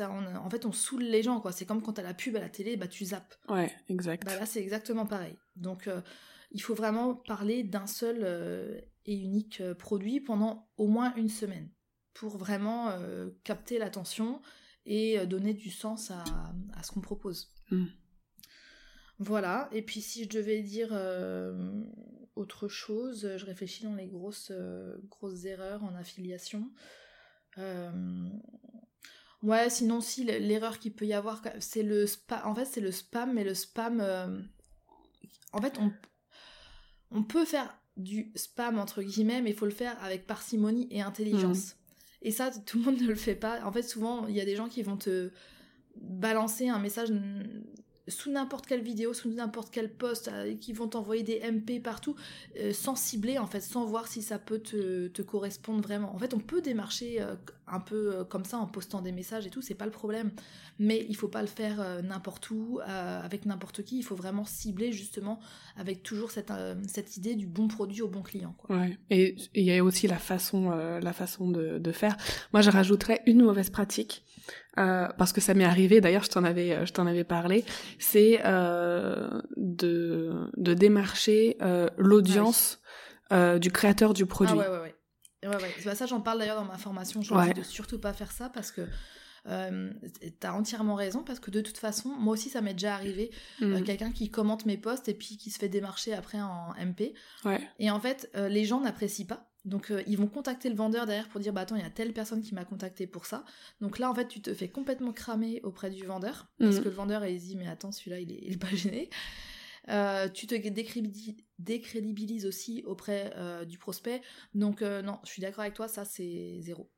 en fait, on saoule les gens, quoi. C'est comme quand t'as la pub à la télé, bah tu zappes. Ouais, exact. Bah là, c'est exactement pareil. Donc, euh, il faut vraiment parler d'un seul euh, et unique euh, produit pendant au moins une semaine pour vraiment capter l'attention et donner du sens à, ce qu'on propose. Hmm. Voilà. Et puis, si je devais dire autre chose, je réfléchis dans les grosses, grosses erreurs en affiliation. Ouais, sinon si l'erreur qu'il peut y avoir, c'est le spam. En fait, c'est le spam, mais le spam. Euh, en fait, on, on peut faire du spam entre guillemets, mais il faut le faire avec parcimonie et intelligence. Mmh. Et ça, tout le monde ne le fait pas. En fait, souvent, il y a des gens qui vont te balancer un message sous n'importe quelle vidéo, sous n'importe quel post, euh, qui vont t'envoyer des MP partout, euh, sans cibler en fait, sans voir si ça peut te, correspondre vraiment. En fait, on peut démarcher euh, un peu comme ça en postant des messages et tout, c'est pas le problème. Mais il faut pas le faire n'importe où, avec n'importe qui. Il faut vraiment cibler justement avec toujours cette, idée du bon produit au bon client. Ouais. Et il y a aussi la façon, la façon de, de faire. Moi, je rajouterais une mauvaise pratique euh, parce que ça m'est arrivé, d'ailleurs je t'en avais, euh, je t'en avais parlé, c'est euh, de, de démarcher euh, l'audience ah du créateur du produit. Ah ouais, ouais, ouais. ouais, ouais. Bah, ça j'en parle d'ailleurs dans ma formation, je ne de surtout pas faire ça parce que euh, t'as entièrement raison parce que de toute façon, moi aussi ça m'est déjà arrivé, mm. quelqu'un qui commente mes posts et puis qui se fait démarcher après en MP. Ouais. Et en fait, les gens n'apprécient pas donc euh, ils vont contacter le vendeur derrière pour dire bah attends il y a telle personne qui m'a contacté pour ça. Donc là en fait tu te fais complètement cramer auprès du vendeur parce mhm. que le vendeur il dit mais attends celui-là il est, pas gêné. Euh, tu te décrédibilises aussi auprès euh, du prospect. Donc non je suis d'accord avec toi ça c'est zéro.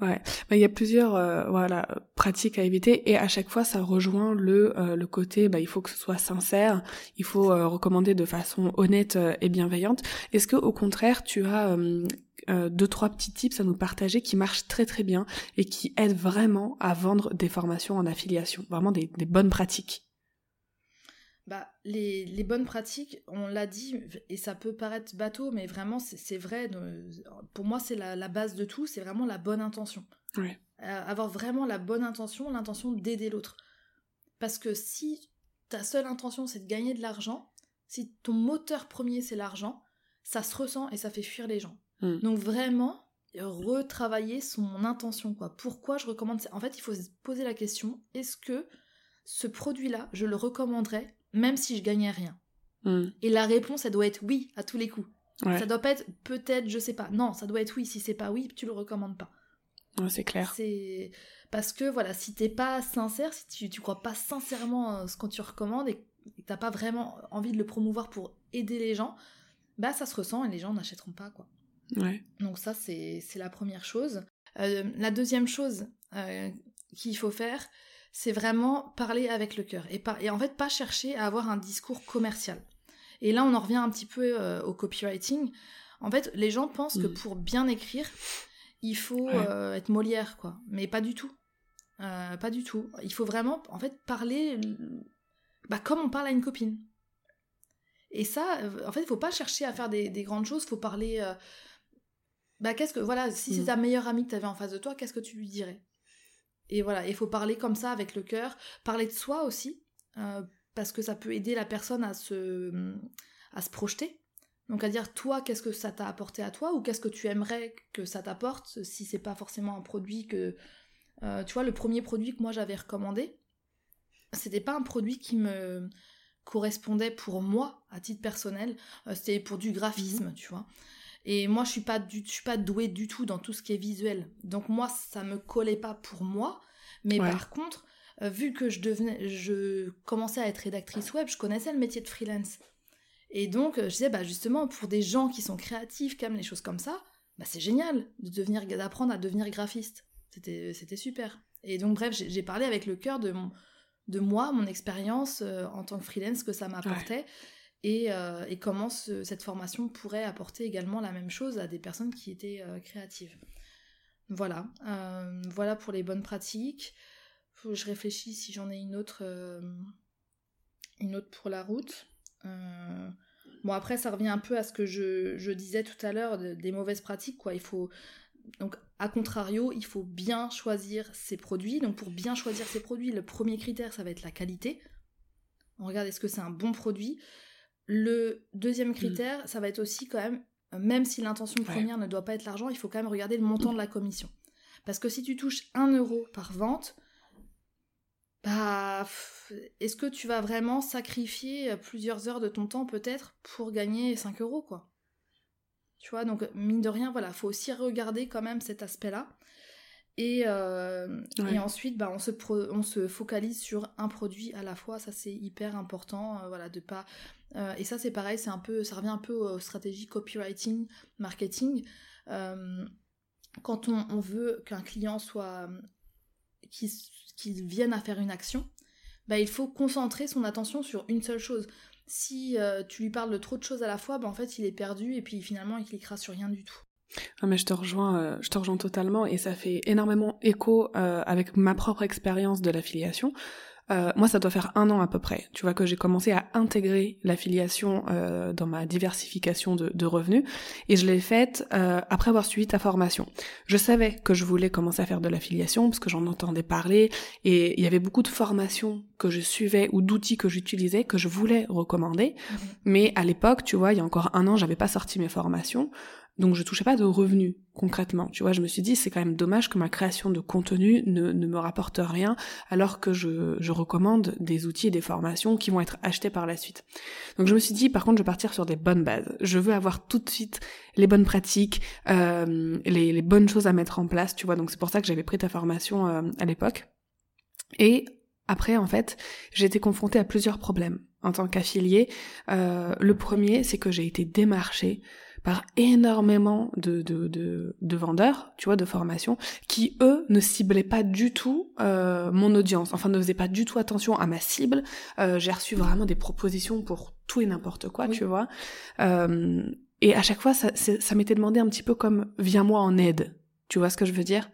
Ouais, bah, il y a plusieurs euh, voilà pratiques à éviter et à chaque fois ça rejoint le euh, le côté bah il faut que ce soit sincère, il faut euh, recommander de façon honnête et bienveillante. Est-ce que au contraire tu as deux trois petits tips à nous partager qui marchent très très bien et qui aident vraiment à vendre des formations en affiliation, vraiment des, des bonnes pratiques? Bah, les, les, bonnes pratiques, on l'a dit, et ça peut paraître bateau, mais vraiment, c'est vrai. Pour moi, c'est la, la, base de tout, c'est vraiment la bonne intention. Euh, avoir vraiment la bonne intention, l'intention d'aider l'autre. Parce que si ta seule intention, c'est de gagner de l'argent, si ton moteur premier, c'est l'argent, ça se ressent et ça fait fuir les gens. Hmm. Donc vraiment, retravailler son intention. quoi. Pourquoi je recommande ça? En fait, il faut se poser la question, est-ce que ce produit-là, je le recommanderais même si je gagnais rien hmm. Et la réponse, elle doit être oui à tous les coups. Ça doit pas être peut-être, je sais pas. Non, ça doit être oui. Si c'est pas oui, tu le recommandes pas. c'est clair. C'est parce que voilà, si t'es pas sincère, si tu, tu crois pas sincèrement ce qu'on tu recommandes et que t'as pas vraiment envie de le promouvoir pour aider les gens, bah ça se ressent et les gens n'achèteront pas quoi. Ouais. Donc ça c'est la première chose. Euh, la deuxième chose euh, qu'il faut faire, c'est vraiment parler avec le cœur et, et en fait pas chercher à avoir un discours commercial. Et là, on en revient un petit peu euh, au copywriting. En fait, les gens pensent que mm. pour bien écrire, il faut euh, être Molière, quoi. Mais pas du tout. Euh, pas du tout. Il faut vraiment, en fait, parler bah, comme on parle à une copine. Et ça, en fait, il faut pas chercher à faire des, des grandes choses. Il faut parler bah qu'est-ce que voilà, si c'est Mm. ta meilleure amie que tu avais en face de toi, qu'est-ce que tu lui dirais? Et voilà, il faut parler comme ça avec le cœur, parler de soi aussi, euh, parce que ça peut aider la personne à se à se projeter. Donc à dire toi, qu'est-ce que ça t'a apporté à toi ou qu'est-ce que tu aimerais que ça t'apporte si c'est pas forcément un produit que euh, tu vois le premier produit que moi j'avais recommandé, c'était pas un produit qui me correspondait pour moi à titre personnel, euh, c'était pour du graphisme, tu vois. Et moi, je suis pas du, je suis pas douée du tout dans tout ce qui est visuel. Donc moi, ça me collait pas pour moi. Mais Ouais. par contre, euh, vu que je devenais, je commençais à être rédactrice web, je connaissais le métier de freelance. Et donc, euh, je disais, bah justement, pour des gens qui sont créatifs, qui aiment les choses comme ça, bah c'est génial de devenir, d'apprendre à devenir graphiste. C'était, c'était super. Et donc, bref, j'ai parlé avec le cœur de mon, de moi, mon expérience euh, en tant que freelance, que ça m'apportait, et, euh, et comment ce- cette formation pourrait apporter également la même chose à des personnes qui étaient euh, créatives. Voilà, Euh, voilà pour les bonnes pratiques. Je réfléchis si j'en ai une autre, une autre pour la route. Bon après ça revient un peu à ce que je, disais tout à l'heure de- des mauvaises pratiques donc à contrario il faut bien choisir ses produits. Donc pour bien choisir ses produits le premier critère ça va être la qualité. On regarde est-ce que c'est un bon produit. Le deuxième critère ça va être aussi quand même même si l'intention Ouais. première ne doit pas être l'argent il faut quand même regarder le montant de la commission. Parce que si tu touches 1 euro par vente bah, est-ce que tu vas vraiment sacrifier euh, plusieurs heures de ton temps peut-être pour gagner 5 euros, quoi? Tu vois, donc mine de rien, voilà, faut aussi regarder quand même cet aspect-là. Et, euh, Ouais. et ensuite, bah, on, se pro- on se focalise sur un produit à la fois, ça c'est hyper important, euh, voilà, de pas... euh, et ça c'est pareil, c'est un peu, ça revient un peu aux stratégies copywriting, marketing. Quand on, on veut qu'un client soit qui, qui vienne à faire une action, bah, il faut concentrer son attention sur une seule chose. Si euh, tu lui parles de trop de choses à la fois, bah, en fait il est perdu et puis finalement il cliquera sur rien du tout. Ah, mais je te rejoins, euh, je te rejoins totalement et ça fait énormément écho euh, avec ma propre expérience de l'affiliation. Euh, moi, ça doit faire un an à peu près. Tu vois que j'ai commencé à intégrer l'affiliation euh, dans ma diversification de, de revenus et je l'ai faite euh, après avoir suivi ta formation. Je savais que je voulais commencer à faire de l'affiliation parce que j'en entendais parler et il y avait beaucoup de formations que je suivais ou d'outils que j'utilisais que je voulais recommander. Mais à l'époque, tu vois, il y a encore un an, j'avais pas sorti mes formations. Donc je touchais pas de revenus concrètement. Tu vois, je me suis dit c'est quand même dommage que ma création de contenu ne, me rapporte rien alors que je, recommande des outils et des formations qui vont être achetés par la suite. Donc je me suis dit par contre je vais partir sur des bonnes bases. Je veux avoir tout de suite les bonnes pratiques, euh, les, les bonnes choses à mettre en place. Tu vois, donc c'est pour ça que j'avais pris ta formation euh, à l'époque. Et après, en fait, j'ai été confrontée à plusieurs problèmes en tant qu'affiliée. Euh, le premier, c'est que j'ai été démarchée par énormément de, de, de, de vendeurs, tu vois, de formation, qui, eux, ne ciblaient pas du tout euh, mon audience, enfin ne faisaient pas du tout attention à ma cible. Euh, j'ai reçu vraiment des propositions pour tout et n'importe quoi, Oui. tu vois. Euh, et à chaque fois, ça, m'était demandé un petit peu comme « viens-moi en aide », tu vois ce que je veux dire?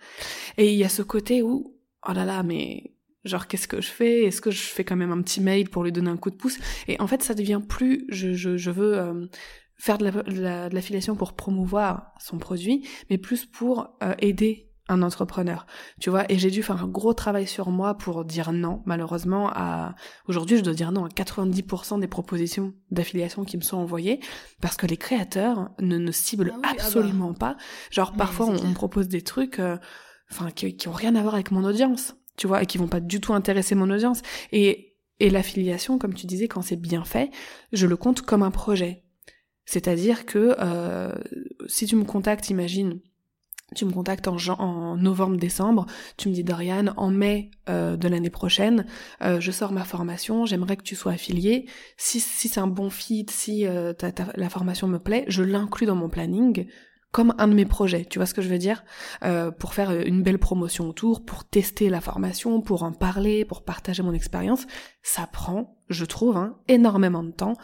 Et il y a ce côté où, oh là là, mais genre qu'est-ce que je fais? Est-ce que je fais quand même un petit mail pour lui donner un coup de pouce? Et en fait, ça devient plus, je, je, je veux faire de la- de la- de l'affiliation pour promouvoir son produit, mais plus pour euh, aider un entrepreneur, tu vois. Et j'ai dû faire un gros travail sur moi pour dire non, malheureusement. À aujourd'hui, je dois dire non à 90% des propositions d'affiliation qui me sont envoyées parce que les créateurs ne, ne ciblent Ah oui, ah bah. absolument pas. Genre Mais parfois, on, on propose des trucs, euh, enfin qui, qui ont rien à voir avec mon audience, tu vois, et qui vont pas du tout intéresser mon audience. Et et l'affiliation, comme tu disais, quand c'est bien fait, je le compte comme un projet. C'est-à-dire que euh, si tu me contactes, imagine, tu me contactes en, en novembre-décembre, tu me dis Dorian, en mai euh, de l'année prochaine, euh, je sors ma formation, j'aimerais que tu sois affilié. Si, si c'est un bon fit, si euh, la formation me plaît, je l'inclus dans mon planning comme un de mes projets, tu vois ce que je veux dire? Pour faire une belle promotion autour, pour tester la formation, pour en parler, pour partager mon expérience, ça prend, je trouve, hein, énormément de temps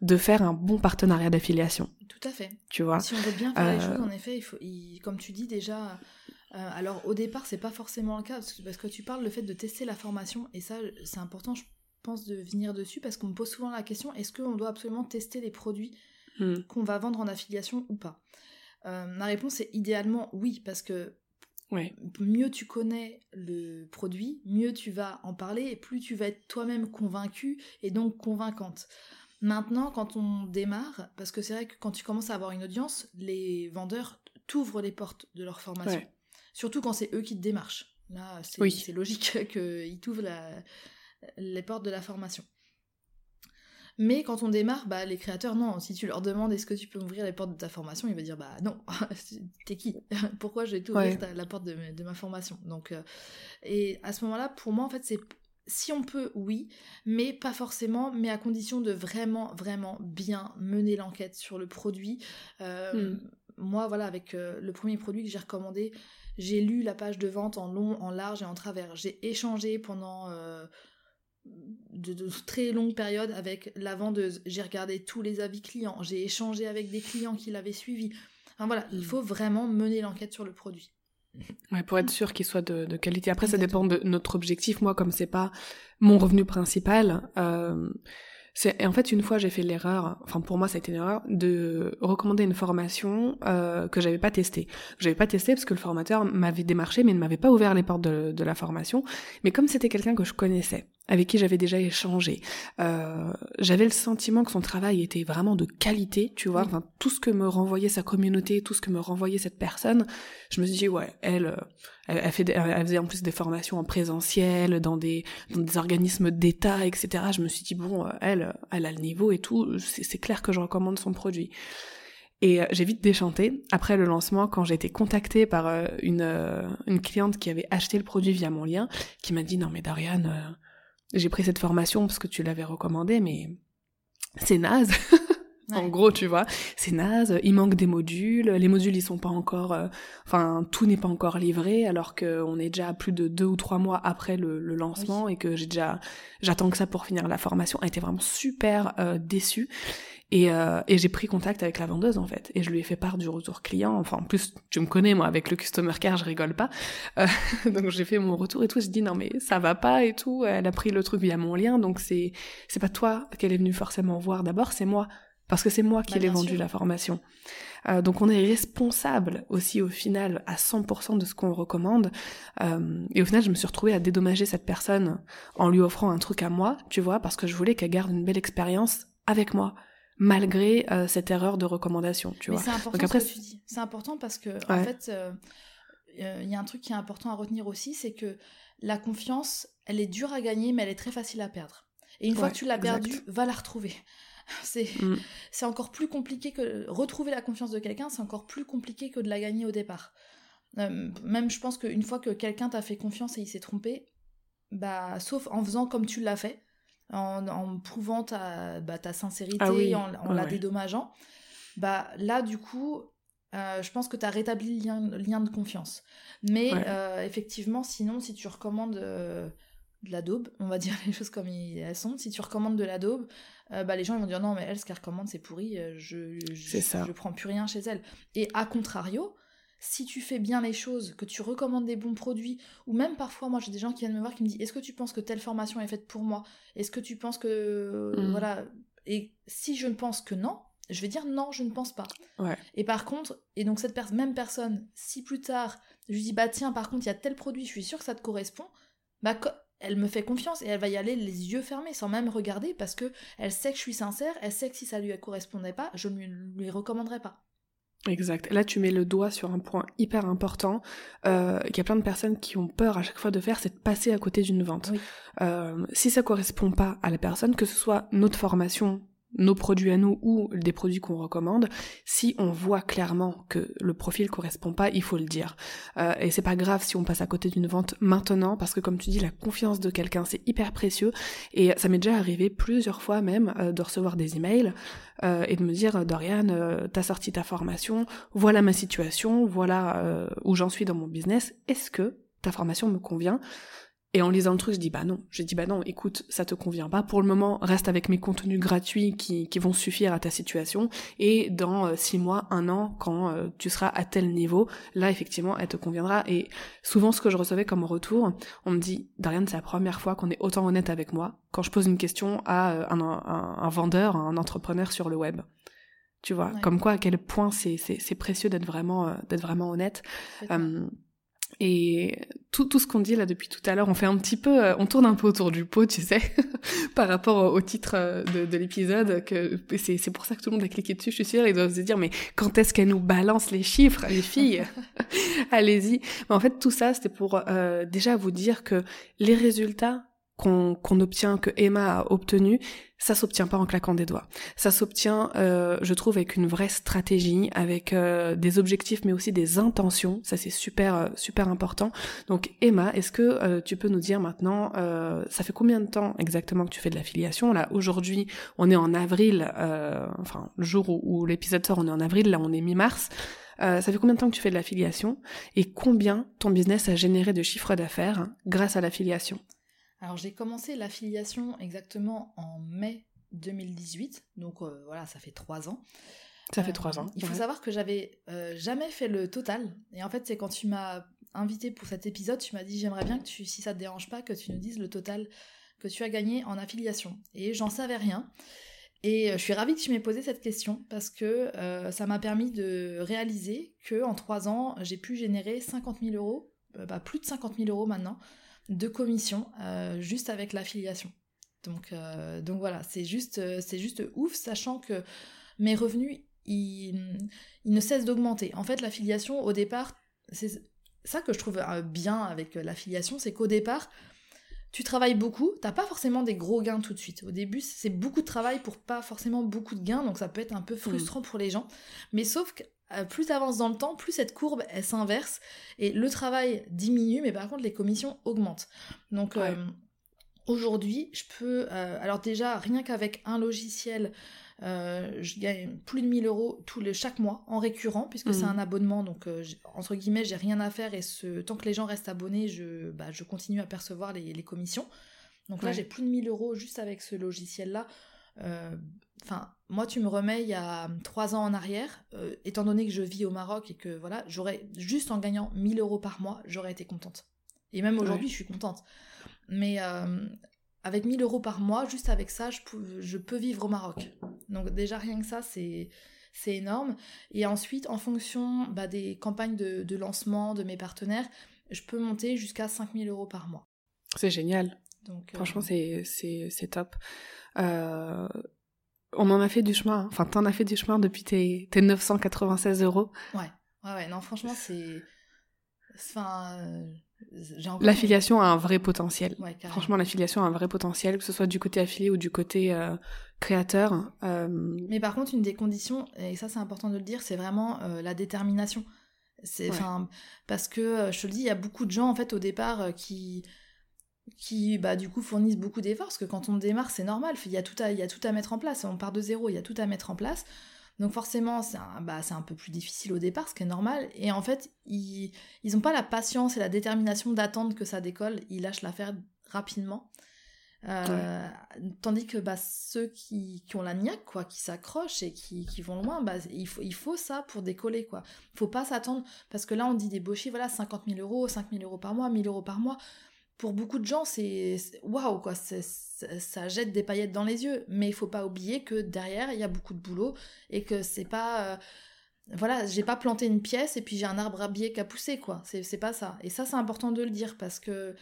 de faire un bon partenariat d'affiliation, Tout à fait. tu vois? Si on veut bien faire les Euh, choses, en effet, il faut, il- comme tu dis déjà, euh, alors au départ, c'est pas forcément le cas, parce que, parce que tu parles le fait de tester la formation, et ça, c'est important, je pense, de venir dessus, parce qu'on me pose souvent la question, est-ce qu'on doit absolument tester les produits Hmm. qu'on va vendre en affiliation ou pas? Ma réponse est idéalement oui, parce que mieux tu connais le produit, mieux tu vas en parler et plus tu vas être toi-même convaincu et donc convaincante. Maintenant, quand on démarre, parce que c'est vrai que quand tu commences à avoir une audience, les vendeurs t'ouvrent les portes de leur formation. Surtout quand c'est eux qui te démarchent. Là, c'est logique qu'ils t'ouvrent les portes de la formation. Mais quand on démarre, bah, les créateurs, non. Si tu leur demandes est-ce que tu peux ouvrir les portes de ta formation, ils vont dire bah non, t'es qui? Pourquoi je vais t'ouvrir la porte de, ma formation? Donc, euh, et à ce moment-là, pour moi, en fait, c'est si on peut, oui, mais pas forcément, mais à condition de vraiment, vraiment bien mener l'enquête sur le produit. Euh, hmm. Moi, voilà, avec euh, le premier produit que j'ai recommandé, j'ai lu la page de vente en long, en large et en travers. J'ai échangé pendant de, très longues périodes avec la vendeuse. J'ai regardé tous les avis clients, j'ai échangé avec des clients qui l'avaient suivi. Enfin voilà, il faut vraiment mener l'enquête sur le produit. Ouais, pour être sûr qu'il soit de, qualité. Après, ça dépend de notre objectif. Moi, comme c'est pas mon revenu principal, euh, c'est en fait une fois j'ai fait l'erreur, enfin pour moi ça a été une erreur de recommander une formation euh, que j'avais pas testée. J'avais pas testé parce que le formateur m'avait démarché mais ne m'avait pas ouvert les portes de, de la formation. Mais comme c'était quelqu'un que je connaissais, avec qui j'avais déjà échangé. Euh, j'avais le sentiment que son travail était vraiment de qualité, tu vois. Enfin, tout ce que me renvoyait sa communauté, tout ce que me renvoyait cette personne, je me suis dit ouais, elle, euh, elle, fait, elle faisait en plus des formations en présentiel dans des dans des organismes d'État, etc. Je me suis dit bon, euh, elle, elle a le niveau et tout. C'est clair que je recommande son produit. Et j'ai vite déchanté. Après le lancement, quand j'ai été contactée par une, une cliente qui avait acheté le produit via mon lien, qui m'a dit non mais Dorian, j'ai pris cette formation parce que tu l'avais recommandé, mais c'est naze. en gros, tu vois, c'est naze. Il manque des modules. Les modules, ils sont pas encore, euh, enfin, tout n'est pas encore livré, alors qu'on est déjà plus de deux ou trois mois après le, lancement et que j'ai déjà, j'attends que ça pour finir la formation. Elle était vraiment super euh, déçue. Et, euh, et j'ai pris contact avec la vendeuse en fait, et je lui ai fait part du retour client. Enfin, en plus, tu me connais moi avec le customer care, je rigole pas. Euh, donc j'ai fait mon retour et tout. Je dis non mais ça va pas et tout. Elle a pris le truc via mon lien, donc c'est c'est pas toi qu'elle est venue forcément voir. D'abord c'est moi, parce que c'est moi qui bah, l'ai vendu la formation. Euh, donc on est responsable aussi au final à 100% de ce qu'on recommande. Euh, et au final, je me suis retrouvée à dédommager cette personne en lui offrant un truc à moi, tu vois, parce que je voulais qu'elle garde une belle expérience avec moi malgré euh, cette erreur de recommandation, tu vois. C'est important ce que tu dis. C'est important parce que en fait, euh, euh, il y a un truc qui est important à retenir aussi, c'est que la confiance, elle est dure à gagner, mais elle est très facile à perdre. Et une fois que tu l'as perdue, va la retrouver. Mm. C'est encore plus compliqué que retrouver la confiance de quelqu'un, c'est encore plus compliqué que de la gagner au départ. même je pense qu'une fois que quelqu'un t'a fait confiance et il s'est trompé, bah sauf en faisant comme tu l'as fait, en, prouvant ta, bah, ta sincérité, ah en, la dédommageant, bah, là, du coup, euh, je pense que tu as rétabli le lien, lien, de confiance. Mais euh, effectivement, sinon, si tu recommandes euh, de la daube, on va dire les choses comme elles sont, si tu recommandes de la daube, bah, les gens ils vont dire non, mais elle, ce qu'elle recommande, c'est pourri, je, je, je, prends plus rien chez elle. Et à contrario, si tu fais bien les choses, que tu recommandes des bons produits, ou même parfois, moi j'ai des gens qui viennent me voir qui me disent Est-ce que tu penses que telle formation est faite pour moi? Est-ce que tu penses que. Mm. Voilà. Et si je ne pense que non, je vais dire non, je ne pense pas. Et par contre, et donc cette même personne, si plus tard, je lui dis Bah tiens, par contre, il y a tel produit, je suis sûre que ça te correspond, bah elle me fait confiance et elle va y aller les yeux fermés sans même regarder parce que elle sait que je suis sincère, elle sait que si ça lui correspondait pas, je ne lui recommanderais pas. Exact. Là, tu mets le doigt sur un point hyper important euh, qu'il y a plein de personnes qui ont peur à chaque fois de faire, c'est de passer à côté d'une vente. Euh, si ça correspond pas à la personne, que ce soit notre formation nos produits à nous ou des produits qu'on recommande, si on voit clairement que le profil correspond pas, il faut le dire. Euh, et c'est pas grave si on passe à côté d'une vente maintenant, parce que comme tu dis, la confiance de quelqu'un c'est hyper précieux. Et ça m'est déjà arrivé plusieurs fois même euh, de recevoir des emails euh, et de me dire Dorian, euh, t'as sorti ta formation, voilà ma situation, voilà euh, où j'en suis dans mon business. Est-ce que ta formation me convient? Et en lisant le truc, je dis bah non. Je dis bah non, écoute, ça te convient pas. Pour le moment, reste avec mes contenus gratuits qui, qui vont suffire à ta situation. Et dans euh, six mois, un an, quand euh, tu seras à tel niveau, là effectivement, elle te conviendra. Et souvent, ce que je recevais comme retour, on me dit Darian, c'est la première fois qu'on est autant honnête avec moi quand je pose une question à euh, un, un, un vendeur, un entrepreneur sur le web. Tu vois, comme quoi à quel point c'est précieux d'être vraiment, d'être vraiment honnête. Et tout, tout ce qu'on dit là depuis tout à l'heure, on fait un petit peu, euh, on tourne un peu autour du pot, tu sais, par rapport au titre euh, de, de l'épisode. Que c'est, c'est pour ça que tout le monde a cliqué dessus. Je suis sûre, ils doivent se dire, mais quand est-ce qu'elle nous balance les chiffres, les filles? Allez-y. Mais en fait, tout ça, c'était pour euh, déjà vous dire que les résultats qu'on obtient, que Emma a obtenu, ça s'obtient pas en claquant des doigts. Ça s'obtient, euh, je trouve, avec une vraie stratégie, avec euh, des objectifs, mais aussi des intentions. Ça, c'est super, euh, super important. Donc, Emma, est-ce que tu peux nous dire maintenant, ça fait combien de temps exactement que tu fais de l'affiliation? Là, aujourd'hui, on est en avril, enfin, le jour où, où l'épisode sort, on est en avril, là, on est mi-mars. ça fait combien de temps que tu fais de l'affiliation? Et combien ton business a généré de chiffre d'affaires grâce à l'affiliation? Alors j'ai commencé l'affiliation exactement en mai 2018, donc euh, voilà, ça fait trois ans. Ça fait trois ans. Il faut savoir que j'avais euh, jamais fait le total. Et en fait, c'est quand tu m'as invité pour cet épisode, tu m'as dit j'aimerais bien que tu, si ça te dérange pas, que tu nous dises le total que tu as gagné en affiliation. Et j'en savais rien. Et euh, je suis ravie que tu m'aies posé cette question parce que ça m'a permis de réaliser que en trois ans, j'ai pu générer 50 000 euros, bah, plus de 50 000 euros maintenant, de commission euh, juste avec l'affiliation. Donc, euh, donc voilà, c'est juste, euh, c'est juste ouf, sachant que mes revenus, ils, ne cessent d'augmenter. En fait, l'affiliation, au départ, c'est ça que je trouve bien avec l'affiliation, c'est qu'au départ, tu travailles beaucoup, t'as pas forcément des gros gains tout de suite. Au début, c'est beaucoup de travail pour pas forcément beaucoup de gains, donc ça peut être un peu frustrant pour les gens. Mais sauf que euh, plus tu avances dans le temps, plus cette courbe elle s'inverse et le travail diminue, mais par contre les commissions augmentent. Donc euh, aujourd'hui, je peux, euh, alors déjà rien qu'avec un logiciel, je gagne plus de 1000 euros tous les, chaque mois en récurrent puisque c'est mmh. un abonnement, donc entre guillemets j'ai rien à faire et ce, tant que les gens restent abonnés, je, bah, je continue à percevoir les, commissions. Donc là j'ai plus de 1000 euros juste avec ce logiciel là. Enfin, moi, tu me remets il y a trois ans en arrière, euh, étant donné que je vis au Maroc et que voilà, j'aurais juste en gagnant 1000 euros par mois, j'aurais été contente. Et même aujourd'hui, je suis contente. Mais euh, avec 1000 euros par mois, juste avec ça, je peux, je peux vivre au Maroc. Donc déjà rien que ça, c'est c'est énorme. Et ensuite, en fonction bah, des campagnes de, lancement de mes partenaires, je peux monter jusqu'à 5000 euros par mois. C'est génial. Donc, Franchement, euh, c'est top. Euh, on en a fait du chemin. Hein. Enfin, t'en as fait du chemin depuis tes, 996 euros. Ouais, ouais, ouais. Non, franchement, c'est. Enfin. Euh, l'affiliation a un vrai potentiel. Ouais, Franchement, l'affiliation a un vrai potentiel, que ce soit du côté affilié ou du côté euh, créateur. Euh, Mais par contre, une des conditions, et ça c'est important de le dire, c'est vraiment la détermination. C'est, enfin, parce que je te le dis, il y a beaucoup de gens en fait au départ qui qui bah du coup fournissent beaucoup d'efforts parce que quand on démarre c'est normal. Il y a tout à il y a tout à mettre en place. On part de zéro il y a tout à mettre en place. Donc forcément c'est un, bah, un peu plus difficile au départ ce qui est normal. Et en fait ils ils ont pas la patience et la détermination d'attendre que ça décolle. Ils lâchent l'affaire rapidement. Euh, tandis que bah, ceux qui, qui ont la niaque quoi qui s'accrochent et qui, qui vont loin bah, il faut il faut ça pour décoller quoi. Faut pas s'attendre parce que là on dit chiffres voilà 50 000 euros 5 000 euros par mois 1000 euros par mois pour beaucoup de gens, c'est waouh quoi, ça jette des paillettes dans les yeux. Mais il faut pas oublier que derrière, il y a beaucoup de boulot et que c'est pas euh, voilà, j'ai pas planté une pièce et puis j'ai un arbre à billets qui a poussé quoi. C'est pas ça. Et ça, c'est important de le dire parce que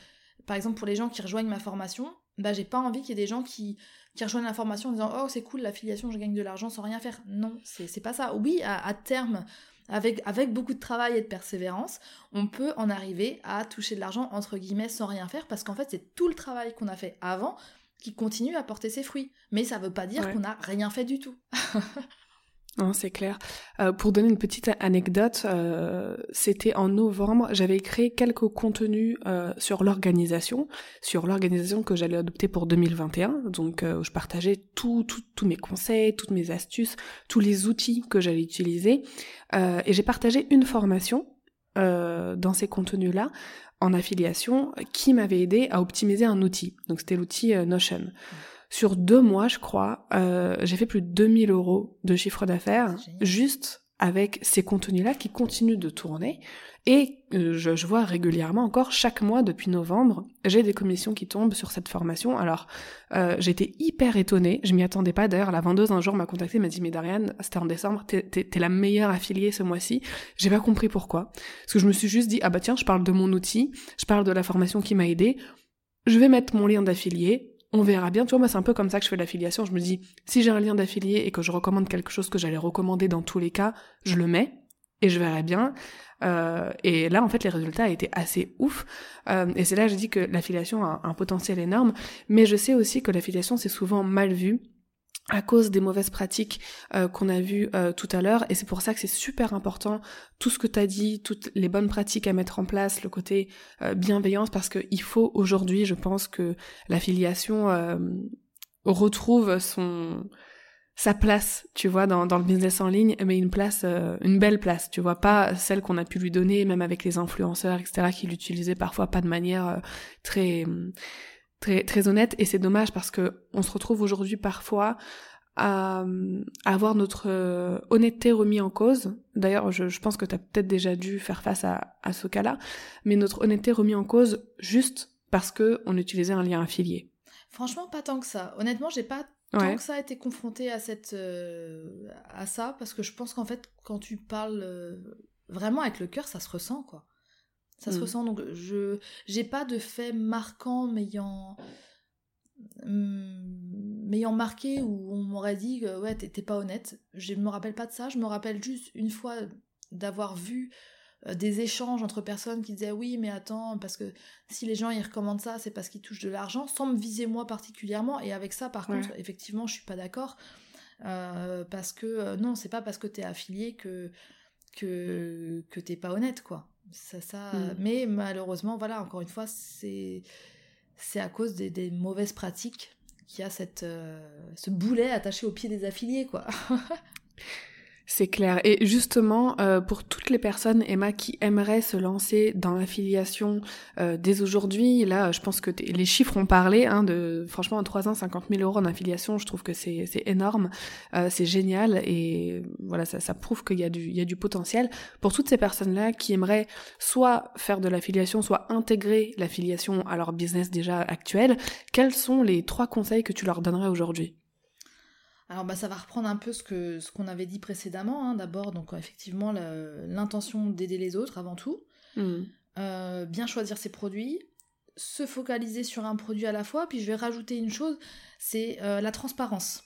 par exemple pour les gens qui rejoignent ma formation, bah j'ai pas envie qu'il y ait des gens qui qui rejoignent la formation en disant oh c'est cool l'affiliation, je gagne de l'argent sans rien faire. Non, c'est pas ça. Oui, à terme avec, avec beaucoup de travail et de persévérance, on peut en arriver à toucher de l'argent entre guillemets sans rien faire parce qu'en fait c'est tout le travail qu'on a fait avant qui continue à porter ses fruits. Mais ça veut pas dire qu'on n'a rien fait du tout. Non, c'est clair. Euh, pour donner une petite anecdote, euh, c'était en novembre, j'avais créé quelques contenus euh, sur l'organisation, sur l'organisation que j'allais adopter pour 2021. Donc, je partageais tous mes conseils, toutes mes astuces, tous les outils que j'allais utiliser. et j'ai partagé une formation dans ces contenus-là en affiliation qui m'avait aidé à optimiser un outil. Donc, c'était l'outil Notion. Sur deux mois, je crois, euh, j'ai fait plus de 2000 euros de chiffre d'affaires juste avec ces contenus-là qui continuent de tourner. Et euh, je, vois régulièrement encore, chaque mois depuis novembre, j'ai des commissions qui tombent sur cette formation. Alors, euh, j'étais hyper étonnée, je m'y attendais pas. D'ailleurs, la vendeuse un jour m'a contacté, m'a dit, mais Dariane, c'était en décembre, t'es la meilleure affiliée ce mois-ci. J'ai pas compris pourquoi. Parce que je me suis juste dit, ah bah tiens, je parle de mon outil, je parle de la formation qui m'a aidé, je vais mettre mon lien d'affilié, on verra bien. Tu vois, moi, c'est un peu comme ça que je fais l'affiliation. Je me dis, si j'ai un lien d'affilié et que je recommande quelque chose que j'allais recommander dans tous les cas, je le mets et je verrai bien. Euh, et là, en fait, les résultats étaient assez ouf. Euh, et c'est là que je dis que l'affiliation a un potentiel énorme. Mais je sais aussi que l'affiliation, c'est souvent mal vu à cause des mauvaises pratiques euh, qu'on a vues euh, tout à l'heure. Et c'est pour ça que c'est super important, tout ce que tu as dit, toutes les bonnes pratiques à mettre en place, le côté euh, bienveillance, parce qu'il faut aujourd'hui, je pense que l'affiliation retrouve son sa place, tu vois, dans, dans le business en ligne, mais une place, une belle place, tu vois, pas celle qu'on a pu lui donner, même avec les influenceurs, etc., qui l'utilisaient parfois pas de manière très très très honnête et c'est dommage parce que on se retrouve aujourd'hui parfois à, avoir notre euh, honnêteté remis en cause. D'ailleurs, je, je, pense que tu as peut-être déjà dû faire face à, à ce cas-là, mais notre honnêteté remis en cause juste parce que on utilisait un lien affilié. Franchement, pas tant que ça. Honnêtement, j'ai pas tant que ça été confrontée à cette euh, à ça parce que je pense qu'en fait, quand tu parles euh, vraiment avec le cœur, ça se ressent quoi. Ça se mm. ressent. Donc, je j'ai pas de fait marquant m'ayant mm, m'ayant marqué où on m'aurait dit que ouais t'es pas honnête. Je me rappelle pas de ça. Je me rappelle juste une fois d'avoir vu euh, des échanges entre personnes qui disaient oui mais attends parce que si les gens ils recommandent ça c'est parce qu'ils touchent de l'argent sans me viser moi particulièrement et avec ça par contre effectivement je suis pas d'accord euh, parce que euh, non c'est pas parce que t'es affilié que que que t'es pas honnête quoi ça, ça, mm. Mais malheureusement, voilà, encore une fois, c'est c'est à cause des, mauvaises pratiques qu'il y a cette, euh, ce boulet attaché au pied des affiliés, quoi. C'est clair. Et justement, euh, pour toutes les personnes, Emma, qui aimeraient se lancer dans l'affiliation euh, dès aujourd'hui, là, je pense que les chiffres ont parlé. Hein, de franchement, en trois ans, 50 000 euros en affiliation, je trouve que c'est énorme, euh, c'est génial, et voilà, ça, prouve qu'il y du, y a du potentiel. Pour toutes ces personnes-là qui aimeraient soit faire de l'affiliation, soit intégrer l'affiliation à leur business déjà actuel, quels sont les trois conseils que tu leur donnerais aujourd'hui? Alors bah, ça va reprendre un peu ce que ce qu'on avait dit précédemment. Hein. D'abord, donc effectivement, l'intention d'aider les autres avant tout. Hmm. Euh, bien choisir ses produits, se focaliser sur un produit à la fois. Puis je vais rajouter une chose, c'est euh, la transparence.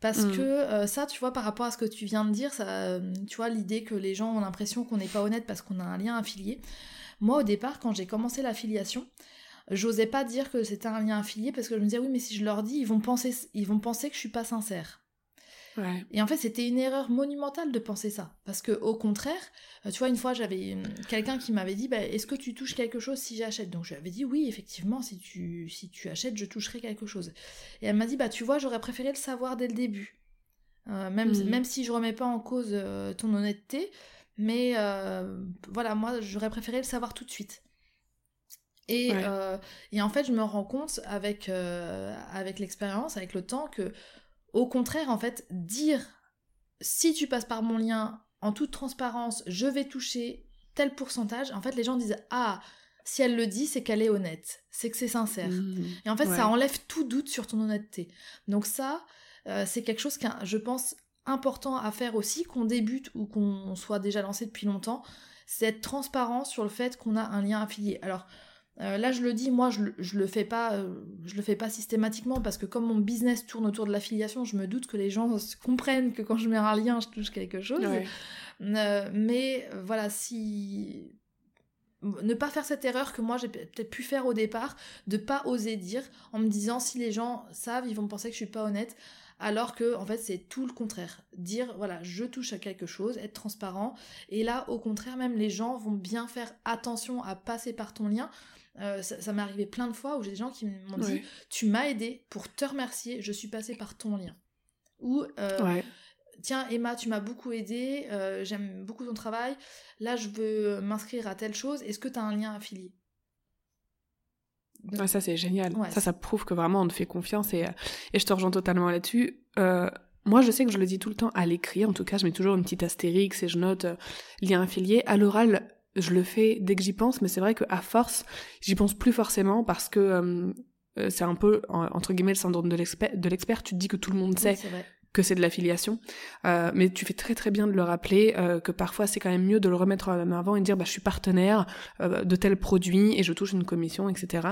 Parce hmm. que euh, ça, tu vois, par rapport à ce que tu viens de dire, ça, tu vois, l'idée que les gens ont l'impression qu'on n'est pas honnête parce qu'on a un lien affilié. Moi, au départ, quand j'ai commencé l'affiliation, j'osais pas dire que c'était un lien affilié parce que je me disais oui mais si je leur dis ils vont penser ils vont penser que je suis pas sincère. Et en fait, c'était une erreur monumentale de penser ça. Parce que, au contraire, euh, tu vois, une fois, j'avais quelqu'un qui m'avait dit bah, Est-ce que tu touches quelque chose si j'achète? Donc, je lui avais dit Oui, effectivement, si tu, si tu achètes, je toucherai quelque chose. Et elle m'a dit Bah, tu vois, j'aurais préféré le savoir dès le début. Euh, même, hmm. même si je remets pas en cause euh, ton honnêteté, mais voilà, moi, j'aurais préféré le savoir tout de suite. Et, euh, et, en fait, je me rends compte avec, euh, avec l'expérience, avec le temps, que au contraire, en fait, dire si tu passes par mon lien en toute transparence, je vais toucher tel pourcentage, en fait, les gens disent ah, si elle le dit, c'est qu'elle est honnête, c'est que c'est sincère. Mmh. et en fait, ça enlève tout doute sur ton honnêteté. Donc, ça, euh, c'est quelque chose qui, je pense, important à faire aussi, qu'on débute ou qu'on soit déjà lancé depuis longtemps, c'est être transparent sur le fait qu'on a un lien affilié. Alors, euh, là, je le dis, moi, je, je le fais pas, euh, je le fais pas systématiquement parce que comme mon business tourne autour de l'affiliation, je me doute que les gens comprennent que quand je mets un lien, je touche quelque chose. Euh, mais voilà, si ne pas faire cette erreur que moi j'ai peut-être pu faire au départ, de pas oser dire en me disant si les gens savent, ils vont penser que je suis pas honnête. Alors que en fait c'est tout le contraire. Dire voilà je touche à quelque chose, être transparent. Et là au contraire même les gens vont bien faire attention à passer par ton lien euh, ça, m'est arrivé plein de fois où j'ai des gens qui m'ont dit Tu m'as aidé pour te remercier, je suis passée par ton lien. Ou euh, Tiens, Emma, tu m'as beaucoup aidé, euh, j'aime beaucoup ton travail, là je veux m'inscrire à telle chose, est-ce que tu as un lien affilié? Ça c'est génial. Ça, ça prouve que vraiment on te fait confiance et, et je te rejoins totalement là-dessus moi, je sais que je le dis tout le temps à l'écrit, en tout cas, je mets toujours une petite astérix et je note euh, lien affilié. À l'oral, je le fais dès que j'y pense, mais c'est vrai qu'à force, j'y pense plus forcément parce que euh, euh, c'est un peu, entre guillemets, le syndrome de l'expert. Tu te dis que tout le monde sait que c'est de l'affiliation. Euh, mais tu fais très très bien de le rappeler euh, que parfois c'est quand même mieux de le remettre en avant et de dire bah, je suis partenaire euh, de tel produit et je touche une commission, etc.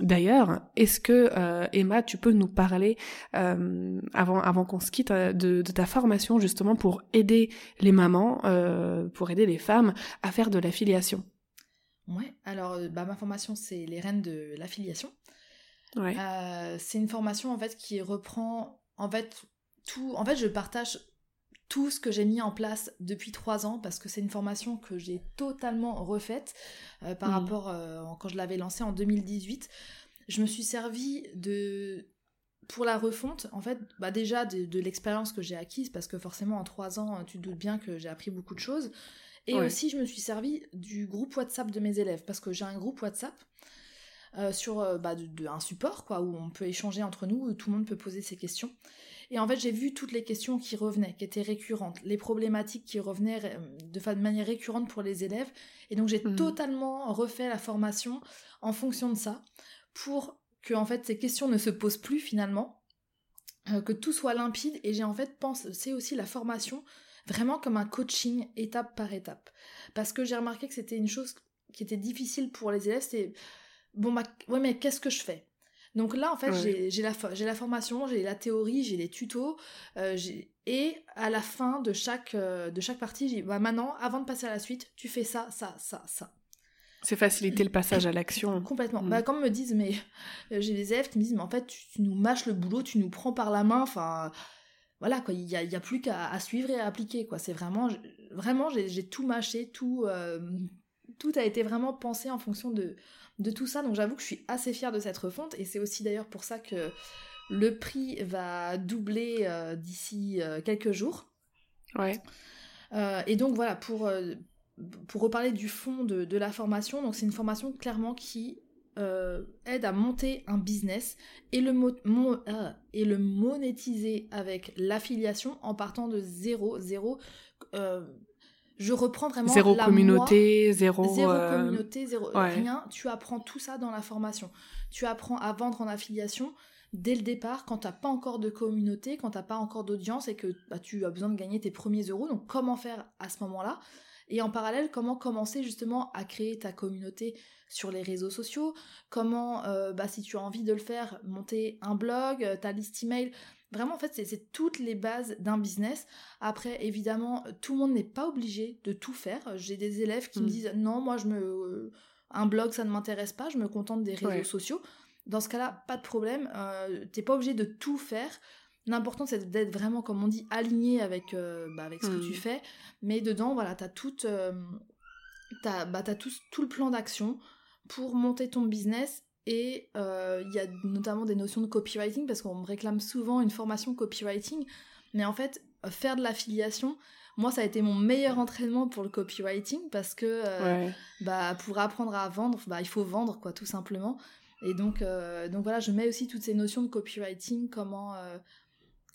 D'ailleurs, est-ce que Emma, tu peux nous parler avant avant qu'on se quitte de, de, ta formation justement pour aider les mamans, pour aider les femmes à faire de l'affiliation? Ouais, alors bah, ma formation c'est les reines de l'affiliation. Ouais. c'est une formation en fait qui reprend en fait, tout, en fait, je partage tout ce que j'ai mis en place depuis trois ans parce que c'est une formation que j'ai totalement refaite euh, par mmh. rapport euh, quand je l'avais lancée en 2018. Je me suis servi de pour la refonte, en fait, bah déjà de, l'expérience que j'ai acquise, parce que forcément en trois ans, tu te doutes bien que j'ai appris beaucoup de choses. Et aussi, je me suis servi du groupe WhatsApp de mes élèves, parce que j'ai un groupe WhatsApp euh, sur euh, bah, de, un support quoi, où on peut échanger entre nous, où tout le monde peut poser ses questions. Et en fait, j'ai vu toutes les questions qui revenaient, qui étaient récurrentes, les problématiques qui revenaient euh, de manière récurrente pour les élèves. Et donc, j'ai mmh. totalement refait la formation en fonction de ça, pour que en fait ces questions ne se posent plus finalement, que tout soit limpide. Et j'ai en fait pensé aussi la formation vraiment comme un coaching étape par étape, parce que j'ai remarqué que c'était une chose qui était difficile pour les élèves, c'est bon, bah, ouais, mais qu'est-ce que je fais? Donc là, en fait, j'ai la, la formation, j'ai la théorie, j'ai les tutos, euh, et à la fin de chaque, euh, de chaque partie, j'ai bah, maintenant, avant de passer à la suite, tu fais ça, ça, ça, ça. C'est faciliter le passage à l'action. Complètement. Mm. Bah, comme me disent, mais euh, j'ai des élèves qui me disent, mais en fait, tu, nous mâches le boulot, tu nous prends par la main, enfin, voilà, quoi, il n'y a, y a, plus qu'à suivre et à appliquer, quoi. C'est vraiment, vraiment, j'ai tout mâché, tout, tout a été vraiment pensé en fonction de, de tout ça. Donc j'avoue que je suis assez fière de cette refonte et c'est aussi d'ailleurs pour ça que le prix va doubler euh, d'ici euh, quelques jours. Ouais. Euh, et donc voilà, pour, pour reparler du fond de, la formation, donc c'est une formation clairement qui aide à monter un business et le, et le monétiser avec l'affiliation en partant de zéro, zéro je reprends vraiment zéro communauté, zéro zéro euh, communauté, zéro rien. Tu apprends tout ça dans la formation. Tu apprends à vendre en affiliation dès le départ quand t'as pas encore de communauté, quand t'as pas encore d'audience et que bah, tu as besoin de gagner tes premiers euros. Donc comment faire à ce moment-là? Et en parallèle, comment commencer justement à créer ta communauté sur les réseaux sociaux? Comment, euh, bah, si tu as envie de le faire, monter un blog, euh, ta liste email? Vraiment, en fait, c'est toutes les bases d'un business. Après, évidemment, tout le monde n'est pas obligé de tout faire. J'ai des élèves qui me mm. disent non, moi, je me, un blog, ça ne m'intéresse pas. Je me contente des réseaux sociaux. Dans ce cas-là, pas de problème. Euh, T'es pas obligé de tout faire. L'important, c'est d'être vraiment, comme on dit, aligné avec, euh, bah, avec ce que tu mm. fais. Mais dedans, voilà, t'as tout, euh, as, bah, tout, tout le plan d'action pour monter ton business et euh, il y a notamment des notions de copywriting parce qu'on me réclame souvent une formation copywriting. Mais en fait, faire de l'affiliation, moi, ça a été mon meilleur entraînement pour le copywriting parce que euh, bah, pour apprendre à vendre, bah, il faut vendre, quoi, tout simplement. Et donc, euh, donc voilà, je mets aussi toutes ces notions de copywriting, comment,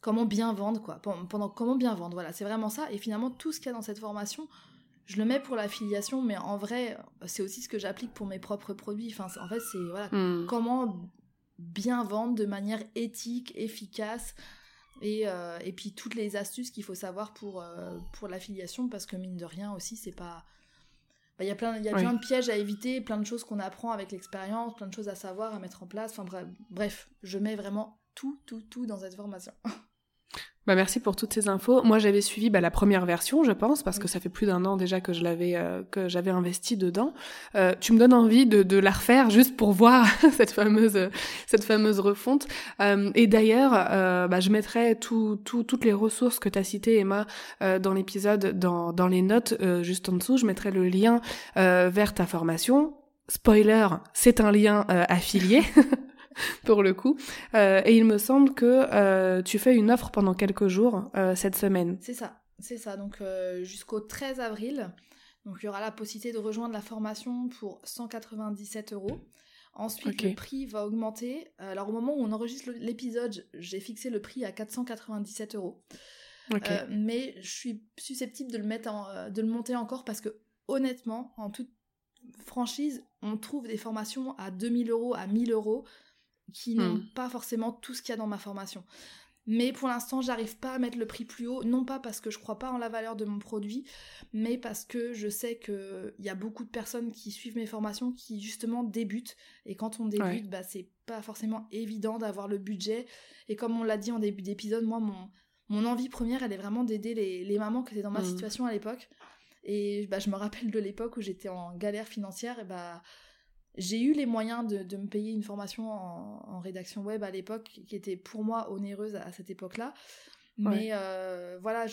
comment bien vendre, quoi. Pendant, comment bien vendre, voilà, c'est vraiment ça. Et finalement, tout ce qu'il y a dans cette formation, je le mets pour l'affiliation, mais en vrai, c'est aussi ce que j'applique pour mes propres produits. Enfin, en fait, c'est voilà, hmm. comment bien vendre de manière éthique, efficace, et, euh, et puis toutes les astuces qu'il faut savoir pour, euh, pour l'affiliation, parce que mine de rien aussi, c'est pas. Bah, il y a, plein, y a plein de pièges à éviter, plein de choses qu'on apprend avec l'expérience, plein de choses à savoir, à mettre en place. Enfin bref, bref, je mets vraiment tout, tout, tout dans cette formation. Bah merci pour toutes ces infos. Moi j'avais suivi bah, la première version, je pense, parce que ça fait plus d'un an déjà que je l'avais euh, que j'avais investi dedans. Euh, tu me donnes envie de, de, la refaire juste pour voir cette fameuse cette fameuse refonte. Euh, et d'ailleurs, euh, bah, je mettrai tout, tout, toutes les ressources que tu as citées, Emma, euh, dans l'épisode, dans, dans les notes juste en dessous. Je mettrai le lien vers ta formation. Spoiler, c'est un lien affilié. pour le coup. Euh, et il me semble que euh, tu fais une offre pendant quelques jours euh, cette semaine. C'est ça, c'est ça. Donc jusqu'au 13 avril, donc il y aura la possibilité de rejoindre la formation pour 197 euros. Ensuite, le prix va augmenter. Alors, au moment où on enregistre l'épisode, j'ai fixé le prix à 497 euros. Mais je suis susceptible de le, mettre en, de le monter encore parce que, honnêtement, en toute franchise, on trouve des formations à 2000 euros, à 1000 euros qui n'ont hmm. pas forcément tout ce qu'il y a dans ma formation. Mais pour l'instant, j'arrive pas à mettre le prix plus haut, non pas parce que je crois pas en la valeur de mon produit, mais parce que je sais qu'il y a beaucoup de personnes qui suivent mes formations qui justement débutent. Et quand on débute, bah, c'est pas forcément évident d'avoir le budget. Et comme on l'a dit en début d'épisode, moi, mon, mon envie première, elle est vraiment d'aider les, les, mamans qui étaient dans ma mmh. situation à l'époque. Et bah, je me rappelle de l'époque où j'étais en galère financière, et bah j'ai eu les moyens de, me payer une formation en, rédaction web à l'époque qui était pour moi onéreuse à, cette époque-là. Mais euh, voilà,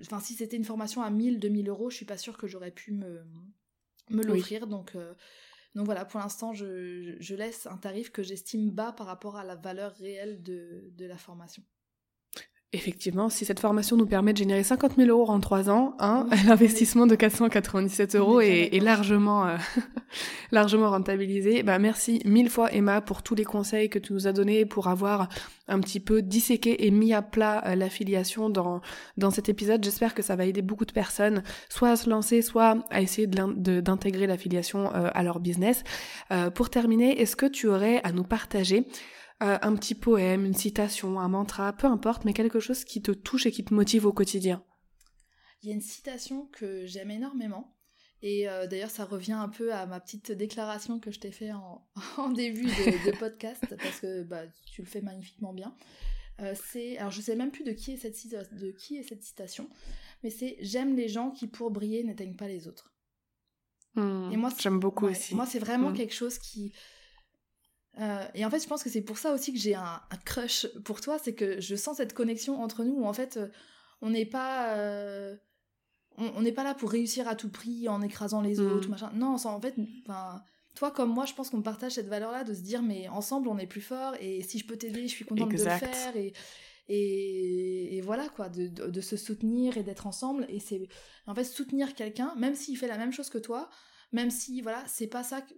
enfin, si c'était une formation à 1000, 2000 euros, je suis pas sûre que j'aurais pu me, me l'offrir. Donc, euh, donc voilà, pour l'instant, je, je, laisse un tarif que j'estime bas par rapport à la valeur réelle de, de la formation. Effectivement, si cette formation nous permet de générer 50 000 euros en trois ans, hein, l'investissement de 497 euros est, largement, euh, largement rentabilisé. Bah, merci mille fois Emma pour tous les conseils que tu nous as donnés pour avoir un petit peu disséqué et mis à plat euh, l'affiliation dans, dans cet épisode. J'espère que ça va aider beaucoup de personnes, soit à se lancer, soit à essayer d'intégrer l'affiliation euh, à leur business. pour terminer, est-ce que tu aurais à nous partager euh, un petit poème, une citation, un mantra, peu importe, mais quelque chose qui te touche et qui te motive au quotidien. Il y a une citation que j'aime énormément. Et euh, d'ailleurs, ça revient un peu à ma petite déclaration que je t'ai fait en, début de, podcast, parce que bah, tu le fais magnifiquement bien. Euh, c'est, alors je sais même plus de qui est cette, de qui est cette citation, mais c'est j'aime les gens qui pour briller n'éteignent pas les autres. Hmm, et moi, j'aime beaucoup aussi. Moi, c'est vraiment hmm. quelque chose qui, euh, et en fait, je pense que c'est pour ça aussi que j'ai un, crush pour toi, c'est que je sens cette connexion entre nous où en fait, euh, on n'est pas, euh, on n'est pas là pour réussir à tout prix en écrasant les mm. autres, machin. Non, en fait, enfin, toi comme moi, je pense qu'on partage cette valeur-là de se dire mais ensemble on est plus fort et si je peux t'aider, je suis contente de le faire et et, et voilà quoi, de, de, de, se soutenir et d'être ensemble. Et c'est en fait soutenir quelqu'un, même s'il fait la même chose que toi, même si voilà, c'est pas ça que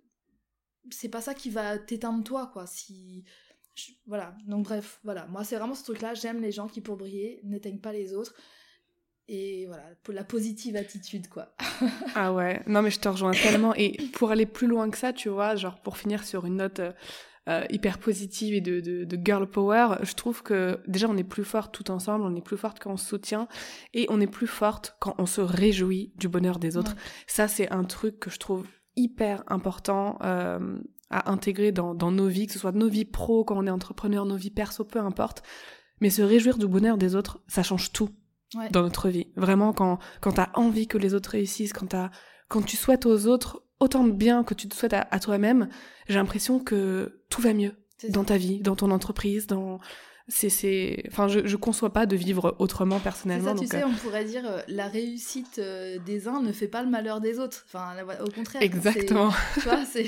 c'est pas ça qui va t'éteindre toi, quoi. Si. Voilà. Donc, bref, voilà. Moi, c'est vraiment ce truc-là. J'aime les gens qui, pour briller, n'éteignent pas les autres. Et voilà, pour la positive attitude, quoi. ah ouais. Non, mais je te rejoins tellement. Et pour aller plus loin que ça, tu vois, genre, pour finir sur une note. Euh, hyper positive et de, de, de, girl power, je trouve que déjà on est plus forte tout ensemble, on est plus forte quand on se soutient et on est plus forte quand on se réjouit du bonheur des autres. Ça c'est un truc que je trouve hyper important euh, à intégrer dans, dans nos vies, que ce soit nos vies pro, quand on est entrepreneur, nos vies perso, peu importe. Mais se réjouir du bonheur des autres, ça change tout dans notre vie. Vraiment, quand, quand t'as envie que les autres réussissent, quand t'as, quand tu souhaites aux autres autant de bien que tu te souhaites à, à toi-même, j'ai l'impression que tout va mieux dans ta vie, dans ton entreprise, dans, c'est c'est enfin je je conçois pas de vivre autrement personnellement ça, tu sais euh, on pourrait dire euh, la réussite euh, des uns ne fait pas le malheur des autres. Enfin au contraire. Exactement. tu vois c'est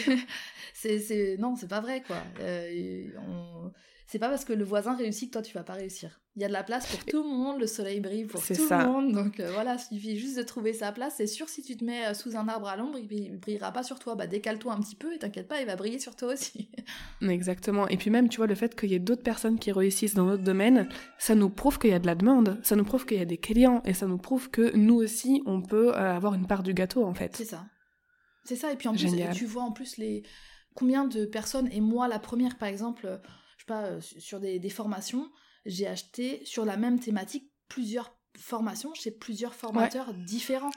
c'est non c'est pas vrai quoi. On c'est pas parce que le voisin réussit que toi tu vas pas réussir. Il y a de la place pour tout le monde, le soleil brille pour tout le monde, donc euh, voilà, il suffit juste de trouver sa place. C'est sûr, si tu te mets euh, sous un arbre à l'ombre, il, brillera pas sur toi. Bah décale-toi un petit peu et t'inquiète pas, il va briller sur toi aussi. Exactement. Et puis même, tu vois, le fait qu'il y ait d'autres personnes qui réussissent dans notre domaine, ça nous prouve qu'il y a de la demande, ça nous prouve qu'il y a des clients et ça nous prouve que nous aussi, on peut euh, avoir une part du gâteau en fait. C'est ça. C'est ça. Et puis en plus, tu vois en plus les combien de personnes et moi la première par exemple euh, sur des, formations, j'ai acheté sur la même thématique plusieurs formations chez plusieurs formateurs différents.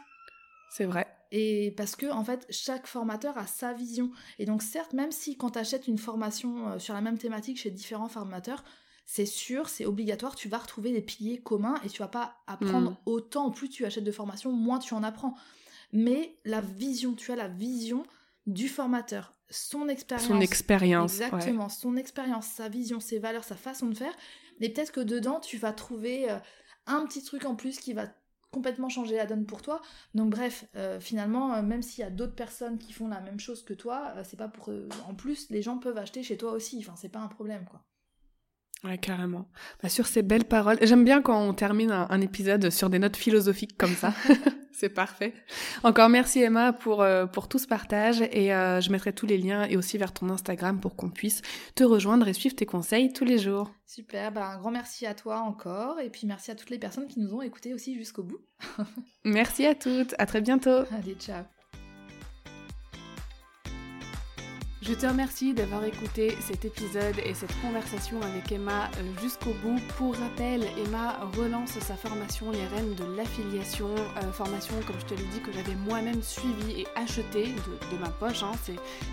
C'est vrai. Et parce que, en fait, chaque formateur a sa vision. Et donc, certes, même si quand tu achètes une formation euh, sur la même thématique chez différents formateurs, c'est sûr, c'est obligatoire, tu vas retrouver des piliers communs et tu vas pas apprendre mm. autant. Plus tu achètes de formations, moins tu en apprends. Mais la vision, tu as la vision du formateur, son expérience. Son expérience. Exactement, son expérience, sa vision, ses valeurs, sa façon de faire. Et peut-être que dedans, tu vas trouver euh, un petit truc en plus qui va complètement changer la donne pour toi. Donc bref, euh, finalement, euh, même s'il y a d'autres personnes qui font la même chose que toi, c'est pas pour... en plus, les gens peuvent acheter chez toi aussi. Enfin, c'est pas un problème, quoi. Ouais, carrément. Bah, sur ces belles paroles, j'aime bien quand on termine un, épisode sur des notes philosophiques comme ça. C'est parfait. Encore merci Emma pour, euh, pour tout ce partage et euh, je mettrai tous les liens et aussi vers ton Instagram pour qu'on puisse te rejoindre et suivre tes conseils tous les jours. Super, bah, un grand merci à toi encore et puis merci à toutes les personnes qui nous ont écoutés aussi jusqu'au bout. merci à toutes, à très bientôt. Allez, ciao. Je te remercie d'avoir écouté cet épisode et cette conversation avec Emma euh, jusqu'au bout. Pour rappel, Emma relance sa formation Les Reines de l'affiliation, euh, formation comme je te l'ai dit que j'avais moi-même suivi et acheté de, ma poche. Hein.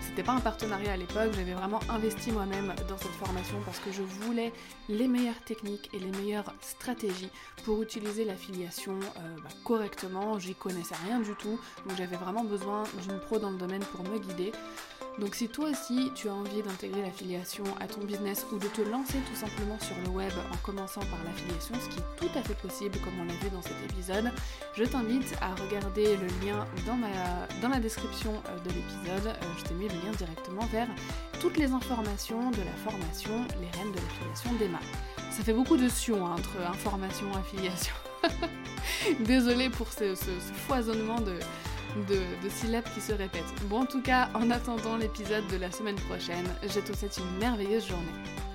C'était pas un partenariat à l'époque, j'avais vraiment investi moi-même dans cette formation parce que je voulais les meilleures techniques et les meilleures stratégies pour utiliser l'affiliation euh, bah, correctement. J'y connaissais rien du tout, donc j'avais vraiment besoin d'une pro dans le domaine pour me guider. Donc si toi aussi tu as envie d'intégrer l'affiliation à ton business ou de te lancer tout simplement sur le web en commençant par l'affiliation, ce qui est tout à fait possible comme on l'a vu dans cet épisode, je t'invite à regarder le lien dans, la description euh, de l'épisode. Euh, je t'ai mis le lien directement vers toutes les informations de la formation Les Reines de l'affiliation d'Emma. Ça fait beaucoup de sion hein, entre information et affiliation. Désolée pour ce foisonnement de, de, syllabes qui se répètent. Bon, en tout cas, en attendant l'épisode de la semaine prochaine, je te souhaite une merveilleuse journée.